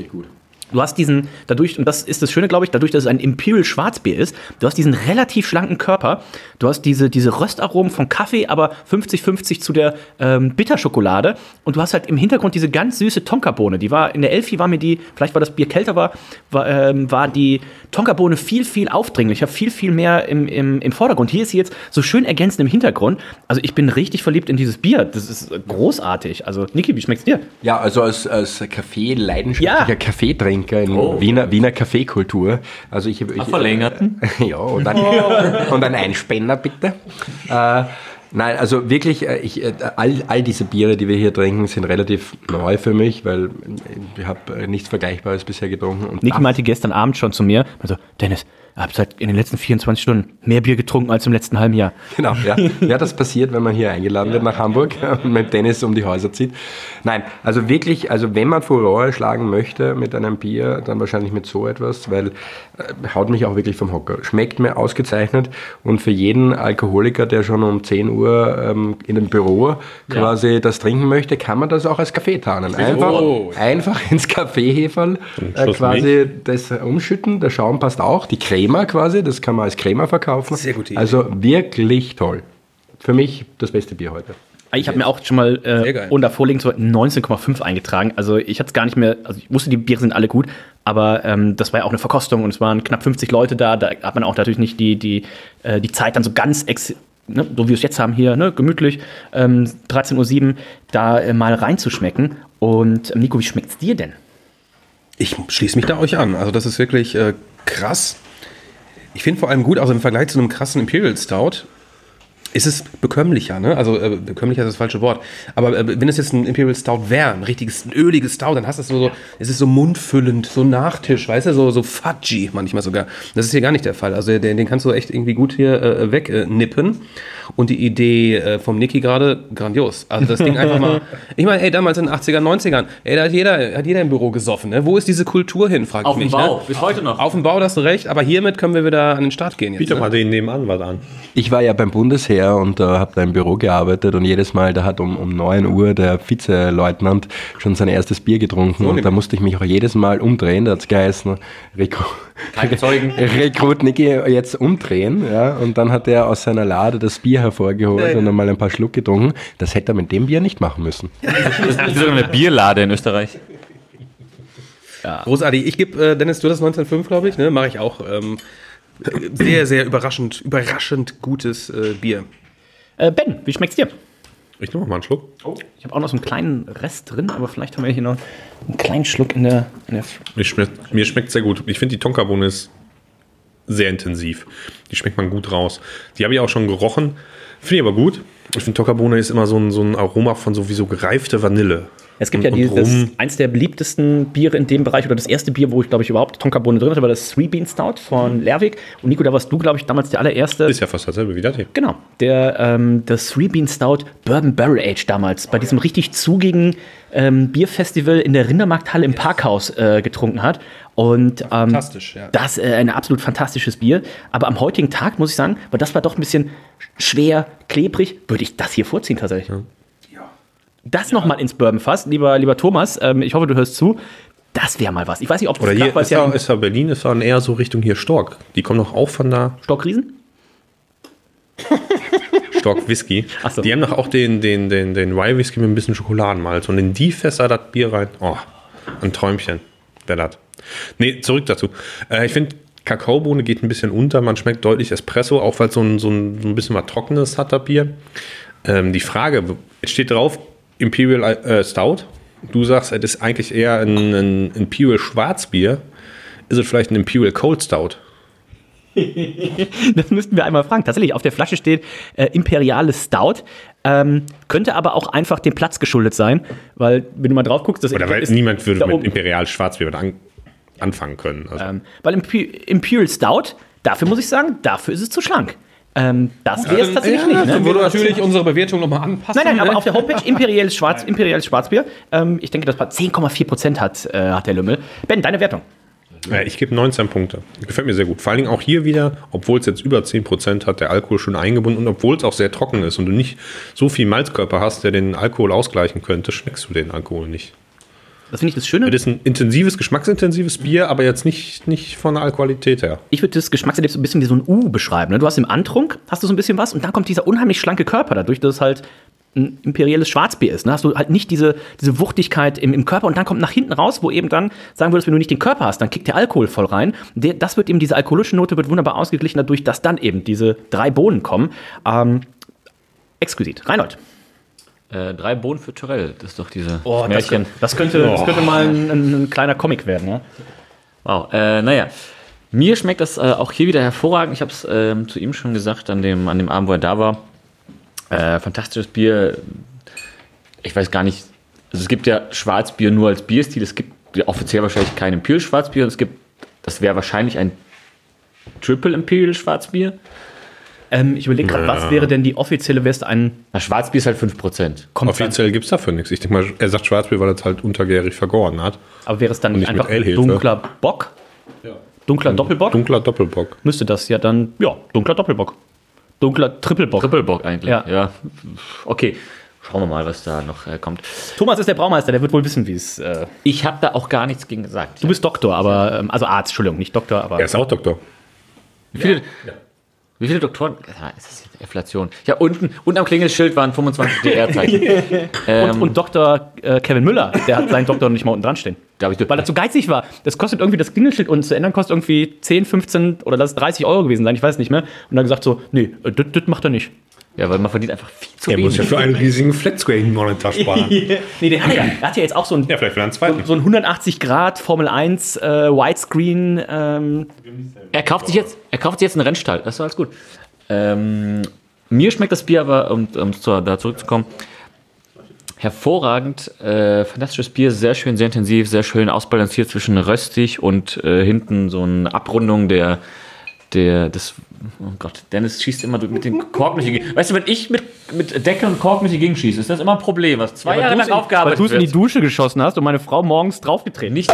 Du hast diesen, dadurch, und das ist das Schöne, glaube ich, dadurch, dass es ein Imperial Schwarzbier ist, du hast diesen relativ schlanken Körper, du hast diese, diese Röstaromen vom Kaffee, aber 50-50 zu der ähm, Bitterschokolade und du hast halt im Hintergrund diese ganz süße Tonkabohne. Die war, in der Elfi war mir die, vielleicht weil das Bier kälter war, war, ähm, war die Tonkabohne viel, viel aufdringlicher, viel, viel mehr im, im, im Vordergrund. Hier ist sie jetzt so schön ergänzend im Hintergrund. Also ich bin richtig verliebt in dieses Bier. Das ist großartig. Also Niki, wie schmeckt's dir? Ja, also als, als Kaffee-leidenschaftlicher Ja. Kaffeetrinker in Wiener, Wiener Kaffeekultur. Also ich, ich verlängerten? (laughs) ja, und ein, und ein Einspänner bitte. Äh, nein, also wirklich, äh, ich, äh, all, all diese Biere, die wir hier trinken, sind relativ neu für mich, weil ich habe nichts Vergleichbares bisher getrunken. Und das- meinte gestern Abend schon zu mir, also Dennis, habt seit in den letzten 24 Stunden mehr Bier getrunken als im letzten halben Jahr. Genau, ja. ja, das passiert, wenn man hier eingeladen wird nach Hamburg und (laughs) mit Dennis um die Häuser zieht. Nein, also wirklich, also wenn man Furore schlagen möchte mit einem Bier, dann wahrscheinlich mit so etwas, weil äh, haut mich auch wirklich vom Hocker. Schmeckt mir ausgezeichnet und für jeden Alkoholiker, der schon um 10 Uhr ähm, in dem Büro quasi das trinken möchte, kann man das auch als Kaffee tarnen. Einfach, Oh. einfach ins Kaffeeheferl äh, quasi das umschütten, der Schaum passt auch, die Crema quasi, das kann man als Crema verkaufen. Sehr gute Idee. Also wirklich toll. Für mich das beste Bier heute. Ich habe mir auch schon mal äh, unter Vorlegen so 19,5 eingetragen. Also ich hatte es gar nicht mehr, also ich wusste, die Biere sind alle gut, aber ähm, das war ja auch eine Verkostung und es waren knapp 50 Leute da. Da hat man auch natürlich nicht die, die, äh, die Zeit dann so ganz, ex ne, so wie wir es jetzt haben hier, ne, gemütlich, ähm, 13.07 Uhr, da äh, mal reinzuschmecken. Und ähm, Nico, wie schmeckt's dir denn? Ich schließe mich da euch an. Also das ist wirklich äh, krass. Ich finde vor allem gut, also im Vergleich zu einem krassen Imperial Stout, ist es bekömmlicher, ne? Also äh, bekömmlicher ist das falsche Wort. Aber äh, wenn es jetzt ein Imperial Stout wäre, ein richtiges, ein öliges Stout, dann hast du es so, so, es ist so mundfüllend, so Nachtisch, weißt du, so, so fudgy manchmal sogar. Das ist hier gar nicht der Fall. Also den, den kannst du echt irgendwie gut hier äh, wegnippen. Und die Idee äh, vom Niki gerade, grandios. Also das Ding einfach mal, (laughs) ich meine, ey, damals in den 80ern, 90ern, ey, da hat jeder, hat jeder im Büro gesoffen, ne? Wo ist diese Kultur hin, frag ich Auf dem mich. Bau, Ne? bis heute noch. Auf dem Bau, da hast du recht, aber hiermit können wir wieder an den Start gehen jetzt. Biete Ne? mal den nebenan was an. Ich war ja beim Bundesheer und äh, habe da im Büro gearbeitet und jedes Mal, da hat um, um 9 Uhr der Vizeleutnant schon sein erstes Bier getrunken und da musste ich mich auch jedes Mal umdrehen. Da hat es geheißen, Rekru. (laughs) Rekrut Niki jetzt umdrehen. Ja, und dann hat er aus seiner Lade das Bier hervorgeholt und einmal ein paar Schluck getrunken. Das hätte er mit dem Bier nicht machen müssen. (laughs) Das ist sogar eine Bierlade in Österreich. Großartig. Ich gebe, äh, Dennis, du das 1905, glaube ich, ne? Mache ich auch. Ähm, sehr, sehr überraschend, überraschend gutes äh, Bier. Äh, ben, wie schmeckt's dir? Ich nehme mal einen Schluck. Ich habe auch noch so einen kleinen Rest drin, aber vielleicht haben wir hier noch einen kleinen Schluck in der, in der Mir schmeckt, mir schmeckt sehr gut. Ich finde, die Tonkabohne ist sehr intensiv. Die schmeckt man gut raus. Die habe ich auch schon gerochen. Finde ich aber gut. Ich finde, Tonkabohne ist immer so ein, so ein Aroma von sowieso gereifte Vanille. Es gibt Und- ja dieses, eins der beliebtesten Biere in dem Bereich, oder das erste Bier, wo ich, glaube ich, überhaupt Tonkabohne drin hatte, war das Three Bean Stout von Lerwick. Und Nico, da warst du, glaube ich, damals der allererste. Ist ja fast dasselbe wie das hier. Genau, der ähm, das Three Bean Stout Bourbon Barrel Age damals bei diesem richtig zugigen ähm, Bierfestival in der Rindermarkthalle im Parkhaus äh, getrunken hat. Und ähm, Fantastisch, ja. das äh, ein absolut fantastisches Bier. Aber am heutigen Tag muss ich sagen, weil das war doch ein bisschen schwer, klebrig, würde ich das hier vorziehen tatsächlich. Das nochmal ins Bourbon fast, lieber, lieber Thomas, ähm, ich hoffe, du hörst zu. Das wäre mal was. Ich weiß nicht, ob das Oder hier ist ja ja, ist ja Berlin, ist dann eher so Richtung hier Stork. Die kommen doch auch von da. Stockriesen? (laughs) Stork Whisky. Ach so. Die haben doch auch den, den, den, den Rye Whisky mit ein bisschen Schokoladenmalz. Und in die Fässer das Bier rein. Oh, ein Träumchen. Wer das? Nee, zurück dazu. Äh, ich finde, Kakaobohne geht ein bisschen unter. Man schmeckt deutlich Espresso, auch weil es so ein, so, ein, so ein bisschen was Trockenes hat, das Bier. Ähm, die Frage, jetzt steht drauf Imperial äh, Stout. Du sagst, es ist eigentlich eher ein, ein Imperial Schwarzbier. Ist es vielleicht ein Imperial Cold Stout? (laughs) das müssten wir einmal fragen. Tatsächlich, auf der Flasche steht äh, Imperiales Stout. Ähm, könnte aber auch einfach dem Platz geschuldet sein, weil, wenn du mal drauf guckst, das Oder weil niemand würde mit. Imperial Schwarzbier an, anfangen können. Also, Ähm, weil Impe- Imperial Stout, dafür muss ich sagen, dafür ist es zu schlank. Ähm, das wäre es tatsächlich ja, nicht. dann Ne? würde natürlich unsere Bewertung nochmal anpassen. Nein, nein, aber ne? auf der Homepage (laughs) Imperiales, Schwarz, Imperiales Schwarzbier. Ähm, ich denke, das war 10,4 Prozent hat, äh, hat der Lümmel. Ben, deine Wertung? äh, ich gebe 19 Punkte. Gefällt mir sehr gut. Vor allen Dingen auch hier wieder, obwohl es jetzt über 10% hat, der Alkohol schon eingebunden und obwohl es auch sehr trocken ist und du nicht so viel Malzkörper hast, der den Alkohol ausgleichen könnte, schmeckst du den Alkohol nicht. Das finde ich das Schöne. Das ist ein intensives, geschmacksintensives Bier, aber jetzt nicht, nicht von der Alkoholität her. Ich würde das Geschmackserlebnis so ein bisschen wie so ein U beschreiben. Ne? Du hast im Antrunk, hast du so ein bisschen was und dann kommt dieser unheimlich schlanke Körper, dadurch, dass es halt ein imperiales Schwarzbier ist. Ne? Hast du halt nicht diese, diese Wuchtigkeit im, im Körper und dann kommt nach hinten raus, wo eben dann sagen würdest, wenn du nicht den Körper hast, dann kickt der Alkohol voll rein. Der, das wird eben, diese alkoholische Note wird wunderbar ausgeglichen dadurch, dass dann eben diese drei Bohnen kommen. Ähm, exquisit. Reinhold. Äh, drei Bohnen für Tyrell. Das ist doch diese Oh, das, Märchen. das, könnte, das könnte mal ein, ein, ein kleiner Comic werden. Ja? Wow, äh, naja. Mir schmeckt das äh, auch hier wieder hervorragend. Ich habe es ähm, zu ihm schon gesagt, an dem, an dem Abend, wo er da war. Äh, fantastisches Bier. Ich weiß gar nicht. Also es gibt ja Schwarzbier nur als Bierstil. Es gibt ja offiziell wahrscheinlich kein Imperial Schwarzbier. Und es gibt, das wäre wahrscheinlich ein Triple Imperial Schwarzbier. Ähm, ich überlege gerade, was wäre denn die offizielle West ein Na, Schwarzbier ist halt 5%. kommt Offiziell gibt es dafür nichts. Ich denke mal, er sagt Schwarzbier, weil er es halt untergärig vergoren hat. Aber wäre es dann nicht einfach dunkler Bock? Dunkler Doppelbock? Dunkler Doppelbock. Müsste das ja dann, ja, dunkler Doppelbock. Dunkler Trippelbock. Trippelbock eigentlich. Ja. ja. Okay. Schauen wir mal, was da noch äh, kommt. Thomas ist der Braumeister, der wird wohl wissen, wie es. Äh, Ich habe da auch gar nichts gegen gesagt. du bist Doktor, aber, ähm, also Arzt, Entschuldigung, nicht Doktor, aber. Er ist auch Doktor. Wie viele, wie viele Doktoren? Ja, ist das jetzt Inflation? Ja, unten, unten am Klingelschild waren 25 DR-Zeichen. (laughs) und, und Dr. Äh, Kevin Müller, der hat seinen Doktor noch nicht mal unten dran stehen. Ich, Weil er zu geizig war. Das kostet irgendwie das Klingelschild unten zu ändern, kostet irgendwie 10, 15 oder lass es 30 Euro gewesen sein, ich weiß nicht mehr. Und dann gesagt so, nee, äh, das das macht er nicht. Ja, weil man verdient einfach viel zu Er muss wenig. ja für einen riesigen Flatscreen-Monitor (laughs) sparen. nee, der hat ja, der hat ja jetzt auch so ein, ja, vielleicht einen zweiten. so ein 180 Grad Formel 1 äh, Widescreen. Ähm, Er kauft sich jetzt, er kauft sich jetzt einen Rennstall. Das ist alles gut. Ähm, mir schmeckt das Bier aber, um, um zu, da zurückzukommen, hervorragend. Äh, fantastisches Bier, sehr schön, sehr intensiv, sehr schön ausbalanciert zwischen röstig und äh, hinten so eine Abrundung der, der, des, oh Gott, Dennis schießt immer mit den Korken durch die Gegend. Weißt du, wenn ich mit, mit Deckel und Korken durch die Gegend schieße, ist das immer ein Problem, was zwei Jahre lang weil aufgearbeitet du es in die. Dusche geschossen hast und meine Frau morgens draufgetreten. Nicht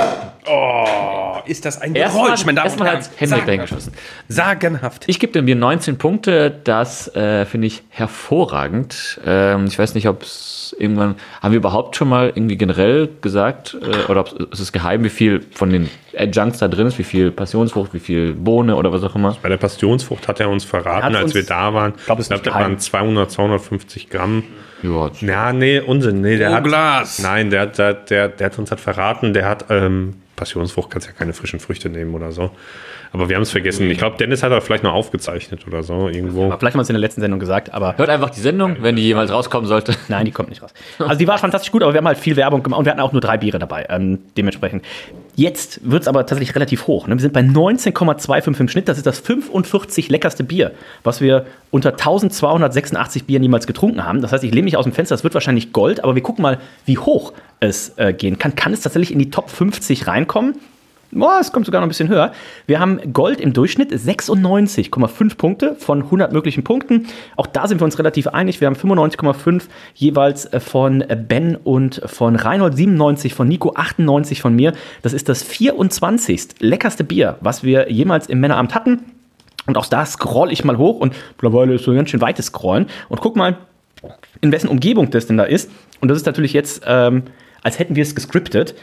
ist das ein erstmal, Geräusch, meine Damen und erstmal Herren. hat Henrik dahin geschossen. Sagenhaft. Ich gebe dem Bier 19 Punkte. Das äh, finde ich hervorragend. Ähm, ich weiß nicht, ob es irgendwann. Haben wir überhaupt schon mal irgendwie generell gesagt, äh, oder ob es ist geheim, wie viel von den Adjuncts da drin ist, wie viel Passionsfrucht, wie viel Bohne oder was auch immer. Bei der Passionsfrucht hat er uns verraten, Er als uns- wir da waren. glaub, ich glaube, das waren 200, 250 Gramm. Ja, Ja, nee, Unsinn. Nee, der Pro hat, Glas. Nein, der, hat- der, der, der hat uns hat verraten, der hat ähm, Passionsfrucht, kannst ja keine frischen Früchte nehmen oder so. Aber wir haben es vergessen. Ich glaube, Dennis hat er vielleicht noch aufgezeichnet oder so irgendwo. Aber vielleicht haben wir es in der letzten Sendung gesagt, aber Hört einfach die Sendung, wenn die jemals rauskommen sollte. nein, die kommt nicht raus. Also die war fantastisch gut, aber wir haben halt viel Werbung gemacht und wir hatten auch nur drei Biere dabei. Ähm, dementsprechend. Jetzt wird es aber tatsächlich relativ hoch. Ne? Wir sind bei 19,25 im Schnitt. Das ist das 45 leckerste Bier, was wir unter 1286 Bieren jemals getrunken haben. Das heißt, ich lehne mich aus dem Fenster, das wird wahrscheinlich Gold, aber wir gucken mal, wie hoch es äh, gehen kann. Kann es tatsächlich in die Top 50 reinkommen? Boah, es kommt sogar noch ein bisschen höher. Wir haben Gold im Durchschnitt 96,5 Punkte von 100 möglichen Punkten. Auch da sind wir uns relativ einig. Wir haben 95,5 jeweils äh, von Ben und von Reinhold, 97 von Nico, 98 von mir. Das ist das 24. leckerste Bier, was wir jemals im Männeramt hatten. Und auch da scroll ich mal hoch und mittlerweile ist so ganz schön weites Scrollen. Und guck mal, in wessen Umgebung das denn da ist. Und das ist natürlich jetzt, ähm, als hätten wir es gescriptet.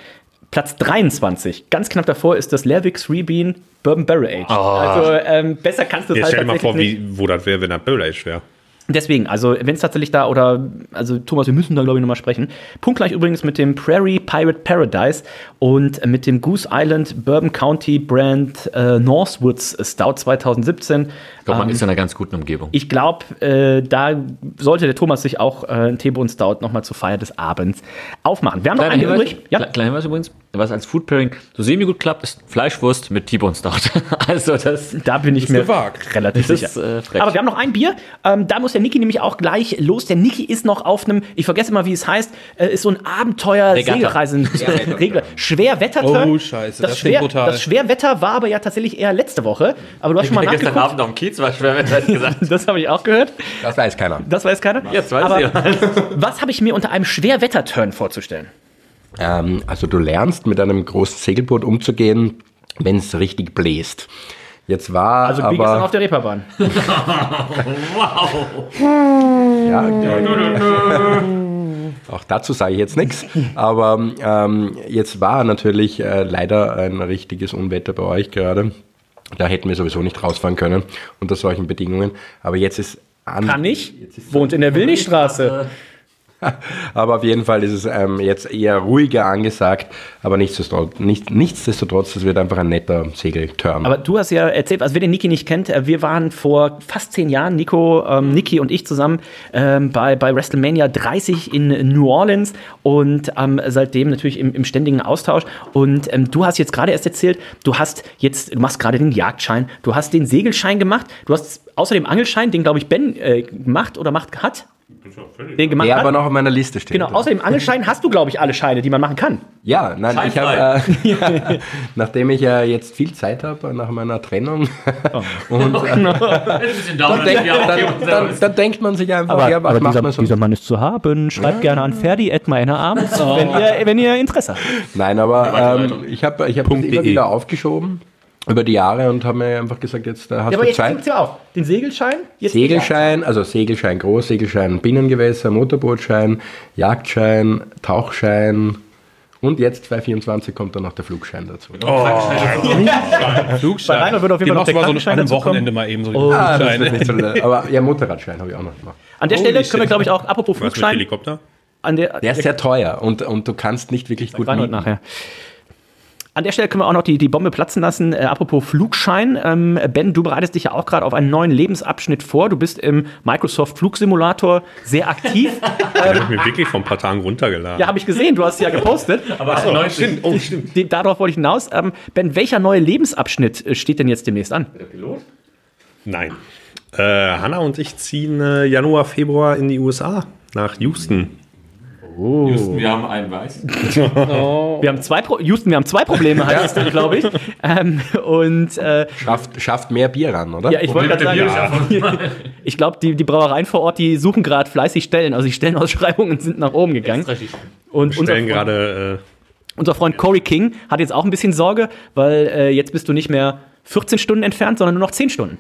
Platz 23, ganz knapp davor ist das Lerwick's Rebean Bourbon Barrel Age. Also ähm, besser kannst du es halt stell dir mal vor, nicht. wie, wo das wäre, wenn das Barrel Age wäre. Deswegen, also wenn es tatsächlich da oder, also Thomas, wir müssen da glaube ich nochmal sprechen. Punktgleich übrigens mit dem Prairie Pirate Paradise und mit dem Goose Island Bourbon County Brand äh, Northwoods Stout 2017. Ich glaube, man Ähm, ist in einer ganz guten Umgebung. ich glaube, äh, da sollte der Thomas sich auch äh, ein Teebohnen Stout nochmal zur Feier des Abends aufmachen. Wir haben noch einen übrig. Ja, Kle- Kleiner Hinweis übrigens. Was als Food Pairing so semi gut klappt, ist Fleischwurst mit T-Bone Stout. (laughs) also das Da bin ich mir gewagt. relativ Das sicher. ist, äh. Aber wir haben noch ein Bier. Ähm, da muss der Niki nämlich auch gleich los. Der Niki ist noch auf einem, ich vergesse immer, wie es heißt, äh, ist so ein Abenteuer. Segelreisen (laughs) Regler. Schwerwetter. Oh, scheiße, Das, das Schwer, brutal. das Schwerwetter war aber ja tatsächlich eher letzte Woche. Aber du hast schon mal gestern nachgeguckt. Abend auf dem Kiez war schwer, hätte ich gesagt. (laughs) Das habe ich auch gehört. Das weiß keiner. Das weiß keiner. Jetzt weiß aber ich. was habe ich mir unter einem Schwerwetter-Turn vorzustellen? Ähm, also du lernst mit einem großen Segelboot umzugehen, wenn es richtig bläst. Jetzt war Also wie gestern auf aber der Reeperbahn. (laughs) ja, (laughs) auch dazu sage ich jetzt nichts. Aber ähm, jetzt war natürlich äh, leider ein richtiges Unwetter bei euch gerade. Da hätten wir sowieso nicht rausfahren können unter solchen Bedingungen. Aber jetzt ist an, Kann ich. Wohnt in der Willigstraße. (laughs) Aber auf jeden Fall ist es ähm, jetzt eher ruhiger angesagt. Aber nichtsdestotrotz, nicht, nichtsdestotrotz, es wird einfach ein netter Segelturn. Aber du hast ja erzählt, also wer den Niki nicht kennt, äh, wir waren vor fast zehn Jahren, Nico, ähm, Niki und ich zusammen ähm, bei, bei WrestleMania 30 in New Orleans und ähm, seitdem natürlich im, im ständigen Austausch. Und ähm, du hast jetzt gerade erst erzählt, du hast jetzt, du machst gerade den Jagdschein, du hast den Segelschein gemacht, du hast außer dem Angelschein, den glaube ich Ben äh, gemacht oder macht hat. Den gemacht der hat. aber noch auf meiner Liste steht. Genau, außer dem Angelschein hast du, glaube ich, alle Scheine, die man machen kann. Ja, nein, ich habe, äh, (laughs) ja, nachdem ich ja jetzt viel Zeit habe nach meiner Trennung, (laughs) und äh, dann, denk, dann, dann, dann denkt man sich einfach, ja, was macht man so? Mann ist zu haben. Schreibt gerne an Ferdi abends, wenn, ihr, wenn ihr Interesse habt. Nein, aber ähm, ich habe ich hab das immer .de. wieder aufgeschoben über die Jahre und habe mir einfach gesagt, jetzt hast Ja, aber du jetzt Zeit. ja auch den Segelschein. Jetzt Segelschein, also Segelschein groß, Segelschein Binnengewässer, Motorbootschein, Jagdschein, Tauchschein und jetzt 2024 kommt dann noch der Flugschein dazu. Bei Rainer wird auf jeden Fall noch der mal so an einem. Wochenende mal eben so Oh. Ah, nicht so, aber ja, Motorradschein habe ich auch noch gemacht. An der Stelle Holy können wir, glaube ich, auch, apropos Was mit Flugschein, Helikopter? an der, Der ist sehr teuer und, und du kannst nicht wirklich gut Reinhold mieten. nachher. An der Stelle können wir auch noch die, die Bombe platzen lassen. Äh, apropos Flugschein. Ähm, ben, du bereitest dich ja auch gerade auf einen neuen Lebensabschnitt vor. Du bist im Microsoft Flugsimulator sehr aktiv. (laughs) Den habe ich mir wirklich vor ein paar Tagen runtergeladen. ja, habe ich gesehen. Du hast es ja gepostet. (laughs) Aber so, stimmt. Oh, stimmt. Die- Darauf wollte ich hinaus. Ähm, ben, welcher neue Lebensabschnitt äh, steht denn jetzt demnächst an? Nein. Äh, Hanna und ich ziehen äh, Januar, Februar in die USA, nach Houston. Houston, wir haben einen Weiß. (laughs) Wir haben zwei Pro Houston, wir haben zwei Probleme, heißt es, glaube ich. Ähm, und äh, Schafft, schafft mehr Bier ran, oder? ja, ich wollte gerade sagen, (laughs) ich glaube, die, die Brauereien vor Ort, die suchen gerade fleißig Stellen. Also die Stellenausschreibungen sind nach oben gegangen. Und unser Stellen Freund, gerade unser Freund Corey King hat jetzt auch ein bisschen Sorge, weil äh, jetzt bist du nicht mehr 14 Stunden entfernt, sondern nur noch 10 Stunden.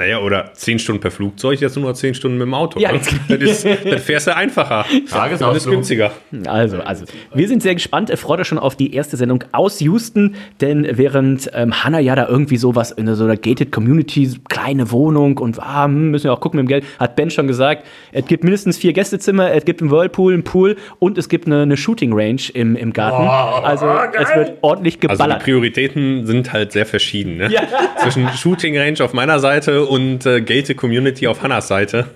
Naja, oder 10 Stunden per Flugzeug, jetzt nur noch 10 Stunden mit dem Auto. Ja, ne? jetzt- das, ist, das fährst du einfacher. Das ist Tagesausflug. günstiger. Also, also, wir sind sehr gespannt. Freut euch schon auf die erste Sendung aus Houston, denn während ähm, Hannah ja da irgendwie sowas in so einer Gated Community, kleine Wohnung und ah, hm, müssen wir auch gucken mit dem Geld, hat Ben schon gesagt, es gibt mindestens vier Gästezimmer, es gibt einen Whirlpool, einen Pool und es gibt eine, eine Shooting Range im, im Garten. also, es wird ordentlich Also die geballert. Prioritäten sind halt sehr verschieden. Ne? Zwischen Shooting Range auf meiner Seite und äh, Gated Community auf Hannas Seite.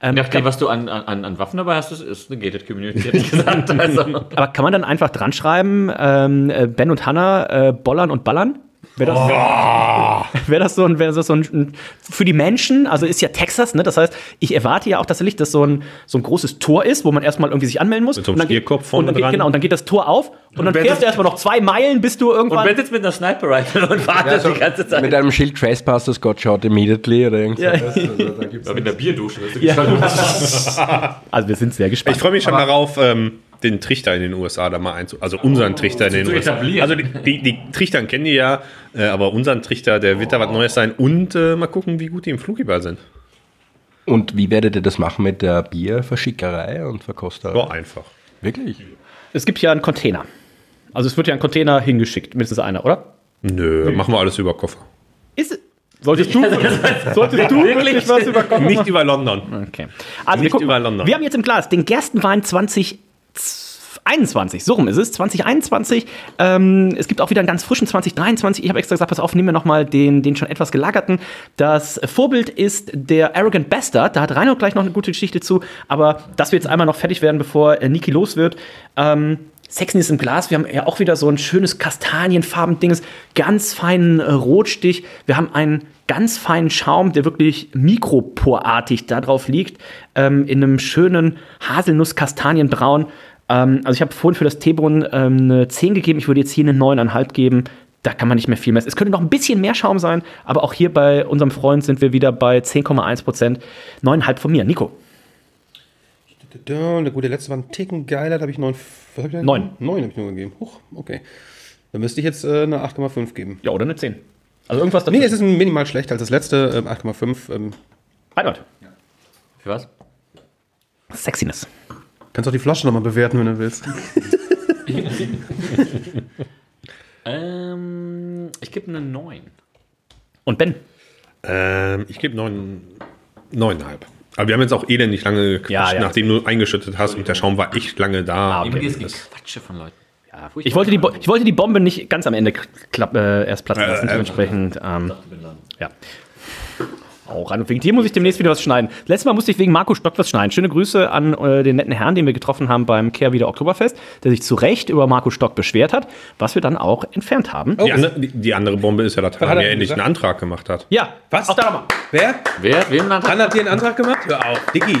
ähm, nachdem, was du an, an, an Waffen dabei hast, ist, ist eine gated Community, hätte ich gesagt. (laughs) Also, aber kann man dann einfach dran schreiben, ähm, äh, Ben und Hannah äh, bollern und ballern? Wäre das, wär das so ein, wär das so ein, ein für die Menschen, also ist ja Texas, ne? Das heißt, ich erwarte ja auch tatsächlich, dass so ein, so ein großes Tor ist, wo man erstmal irgendwie sich anmelden muss. Mit so einem Und dann geht- Stierkopf vorne und dann geht, dran. Genau, und dann geht das Tor auf und dann Ben fährst du erstmal noch zwei Meilen, bis du und irgendwann. Ben sitzt mit einer Sniper Rifle und wartet die ganze Zeit. Mit einem Schild Trespassers got shot immediately oder irgendwas. Ja. Also, da gibt's mit einer Bierdusche. Das Ja. (laughs) also wir sind sehr Ich gespannt. freue mich schon darauf, ähm, den Trichter in den USA da mal einzu... Also unseren Trichter in den USA. Also die, die, die Trichtern kennen die ja, äh, aber unseren Trichter, der wird da was Neues sein. Und äh, mal gucken, wie gut die im Flugball sind. Und wie werdet ihr das machen mit der Bierverschickerei und Verkosterei? War einfach. Wirklich? Es gibt ja einen Container. Also es wird ja ein Container hingeschickt, mindestens einer, oder? Nö, machen wir alles über Koffer. Ist Solltest du, solltest du wirklich was über Kochen Nicht machen? über London. Okay. Also wir, Nicht gucken, über London. wir haben jetzt im Glas den Gerstenwein 2021, so rum ist es, 2021. Ähm, es gibt auch wieder einen ganz frischen 2023. Ich habe extra gesagt, pass auf, nehmen wir nochmal den, den schon etwas gelagerten. Das Vorbild ist der Arrogant Bastard. Da hat Reinhold gleich noch eine gute Geschichte zu. Aber dass wir jetzt einmal noch fertig werden, bevor äh, Niki los wird. Ähm, Sexiness im Glas. Wir haben ja auch wieder so ein schönes kastanienfarben Dinges, ganz feinen äh, Rotstich. Wir haben einen ganz feinen Schaum, der wirklich mikroporartig da drauf liegt, ähm, in einem schönen Haselnuss-Kastanienbraun. Ähm, also ich habe vorhin für das Teebrunnen ähm, eine 10 gegeben, ich würde jetzt hier eine 9,5 geben. Da kann man nicht mehr viel messen. Es könnte noch ein bisschen mehr Schaum sein, aber auch hier bei unserem Freund sind wir wieder bei 10,1 Prozent. 9,5 von mir. Nico. Der letzte war ein Ticken geiler, da habe ich 9. Was hab ich? Neun. 9 habe ich nur gegeben. Huch, okay. Dann müsste ich jetzt äh, eine 8,5 geben. Ja, oder eine 10. Also irgendwas Nee, es ist minimal schlechter als das letzte. Ähm, 8,5. Ähm, Reinhold. Für was? Sexiness. kannst auch die Flasche nochmal bewerten, wenn du willst. (laughs) Ähm, ich gebe eine 9. Und Ben? Ähm, ich gebe neun, neuneinhalb. Aber wir haben jetzt auch elendig lange gequatscht, Ja, ja. nachdem du eingeschüttet hast und der Schaum war echt lange da. Ah, okay. Gequatsche von Leuten. Ja, Ich wollte, die Bo ich wollte die Bombe nicht ganz am Ende klapp, äh, erst platzen lassen, Äh, äh, dementsprechend. Ähm, ja. Auch an. Wegen dir muss ich demnächst wieder was schneiden. Letztes Mal musste ich wegen Marco Stock was schneiden. Schöne Grüße an äh, den netten Herrn, den wir getroffen haben beim Kehrwieder Oktoberfest, der sich zu Recht über Marco Stock beschwert hat, was wir dann auch entfernt haben. Die, andere, die, die andere Bombe ist ja, dass er Hanna mir endlich gesagt? einen Antrag gemacht hat. Ja, Was? Auch da nochmal. Wer? Wer? Wem dann? Dann hat dir einen Antrag gemacht? Hör auf, Diggi.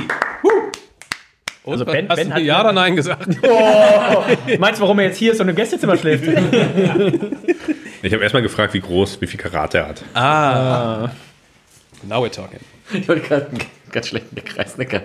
Und Also Ben- hast Ben du hat- ja oder nein gesagt? (laughs) Meinst du, warum er jetzt hier ist und im Gästezimmer schläft? (laughs) Ich habe erstmal gefragt, wie groß, wie viel Karat er hat. Now we're talking. (laughs) Ich wollte gerade einen ganz schlechten Kreisnicker.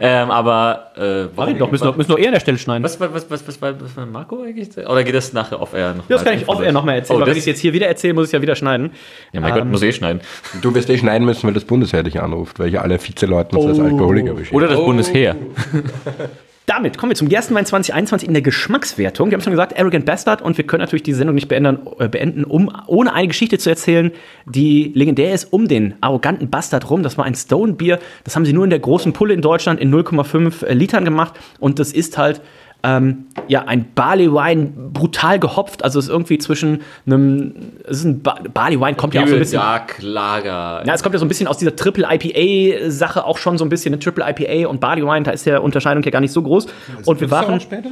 Ähm, aber, äh, warum? Doch, müssen, doch, müssen doch eher an der Stelle schneiden. Was, was, was, was, was, was, was war Marco eigentlich? Oder geht das nachher off-air noch? Ja, das kann ich off-air nochmal erzählen, Oh, weil wenn das- ich es jetzt hier wieder erzähle, muss ich es ja wieder schneiden. Ja, mein Gott, muss eh schneiden. Du wirst eh schneiden müssen, weil das Bundesheer dich anruft, weil ich alle Vizeleuten als Alkoholiker beschäftige. Oder das Bundesheer. (laughs) Damit kommen wir zum Gerstenwein 2021 in der Geschmackswertung. Wir haben schon gesagt, Arrogant Bastard und wir können natürlich die Sendung nicht beenden, äh, beenden um, ohne eine Geschichte zu erzählen, die legendär ist um den arroganten Bastard rum. Das war ein Stone Bier. Das haben sie nur in der großen Pulle in Deutschland in 0,5 Litern gemacht und das ist halt ähm, ja, ein Barley Wine brutal gehopft. Also es ist irgendwie zwischen einem, es ist ein ba Barley Wine kommt ja auch so ein bisschen. Dark Lager. Ja, es kommt ja so ein bisschen aus dieser Triple IPA-Sache auch schon so ein bisschen. Eine Triple IPA und Barley Wine, da ist der Unterscheidung ja gar nicht so groß. Und wir waren später?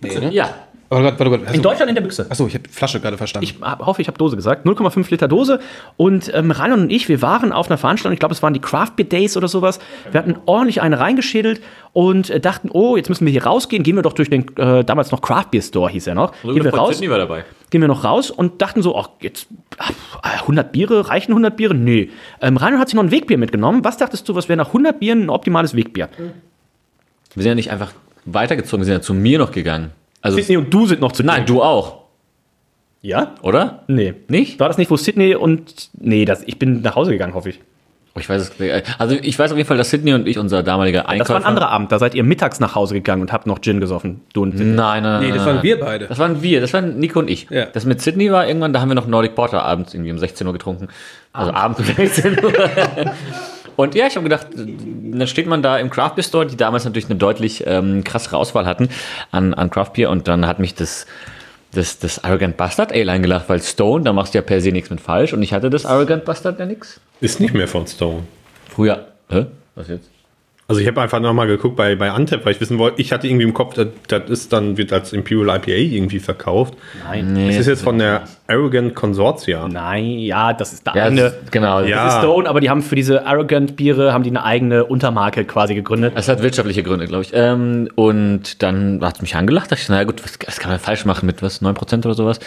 Nee, ne? Ja. Aber warte, warte, warte. Also, in Deutschland in der Büchse. Achso, ich habe Flasche gerade verstanden. Ich hab- hoffe, ich habe Dose gesagt. 0,5 Liter Dose. Und ähm, Ranon und ich, wir waren auf einer Veranstaltung, ich glaube, es waren die Craft Beer Days oder sowas. Wir hatten ordentlich eine reingeschädelt und äh, dachten, oh, jetzt müssen wir hier rausgehen. Gehen wir doch durch den, äh, damals noch Craft Beer Store, hieß er noch. Gehen wir raus. War dabei. gehen wir noch raus und dachten so, ach, jetzt ach, 100 Biere, reichen 100 Biere? Nee. Ähm, Rainer hat sich noch ein Wegbier mitgenommen. Was dachtest du, was wäre nach 100 Bieren ein optimales Wegbier? Wir sind ja nicht einfach weitergezogen, wir sind ja zu mir noch gegangen. Also, Sydney und du sind noch zu nein, du auch, Ja? oder? Nee. Nicht? War das nicht, wo Sydney und. Nee, das, ich bin nach Hause gegangen, hoffe ich. Oh, Ich weiß es Also ich weiß auf jeden Fall, dass Sydney und ich, unser damaliger Einkäufer... Das war ein anderer Abend, da seid ihr mittags nach Hause gegangen und habt noch Gin gesoffen. Du und Sydney. Nein, nein, nee, das waren wir beide. Das waren wir, das waren Nico und ich. Ja. Das mit Sydney war irgendwann, da haben wir noch Nordic Porter abends irgendwie um 16 Uhr getrunken. Also abends um 16 Uhr. (laughs) Und ja, ich habe gedacht, dann steht man da im Craft Beer Store, die damals natürlich eine deutlich ähm, krassere Auswahl hatten an, an Craft Beer. Und dann hat mich das, das, das Arrogant Bastard Ale eingelacht, weil Stone, da machst du ja per se nichts mit falsch. Und ich hatte das Arrogant Bastard ja nix. Ist nicht mehr von Stone. Früher. Hä? Was jetzt? Also ich habe einfach nochmal geguckt bei, bei Antep, weil ich wissen wollte, ich hatte irgendwie im Kopf, das, das ist dann, wird als Imperial IPA irgendwie verkauft. Nein. Nee, Das ist jetzt von der Arrogant Consortia. Nein, ja, das ist der Ja, eigene. das, genau. Ja. Das ist Stone, aber die haben für diese Arrogant Biere haben die eine eigene Untermarke quasi gegründet. Es hat wirtschaftliche Gründe, glaube ich. Ähm, und dann hat es mich angelacht. Da dachte ich, naja gut, was, was kann man falsch machen mit was? 9% oder sowas?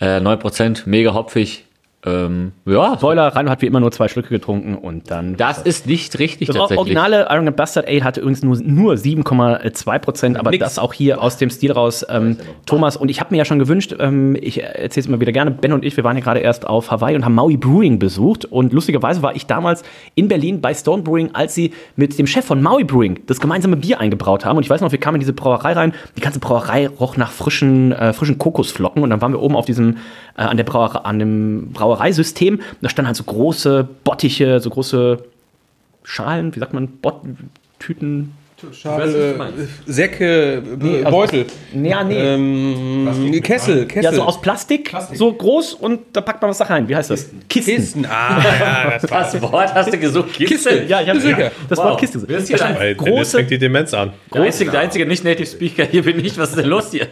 Äh, 9%, mega hopfig. Ähm, ja, Spoiler, Reinhard hat wie immer nur zwei Schlücke getrunken und dann. das ist nicht richtig Das tatsächlich. originale Arrogant Bastard Ale hatte übrigens nur, nur 7,2 Prozent, aber das auch hier aus dem Stil raus. Ähm, Thomas, und ich habe mir ja schon gewünscht, ähm, ich erzähle es immer wieder gerne, Ben und ich, wir waren ja gerade erst auf Hawaii und haben Maui Brewing besucht. Und lustigerweise war ich damals in Berlin bei Stone Brewing, als sie mit dem Chef von Maui Brewing das gemeinsame Bier eingebraut haben. Und ich weiß noch, wir kamen in diese Brauerei rein. Die ganze Brauerei roch nach frischen, äh, frischen Kokosflocken. Und dann waren wir oben auf diesem, äh, an der Brauerei, an dem Brauereisystem. Da standen halt so große Bottiche, so große Schalen, wie sagt man, Bot Tüten, Schale, äh, Säcke, äh, Beutel. Ja, nee. Ähm, Kessel, Kessel. ja, so aus Plastik, so groß und da packt man was da rein. Wie heißt das? Kisten. Kisten. Ah, ja, das (laughs) Das Wort hast du gesucht. Kiste. Ja, ich habe Sicher. das Wow. Wort Kiste. Wer ist hier Da stand Weil Dennis große, fängt die Demenz an. Der einzige, der einzige Nicht-Native Speaker hier bin ich. Was ist denn los hier?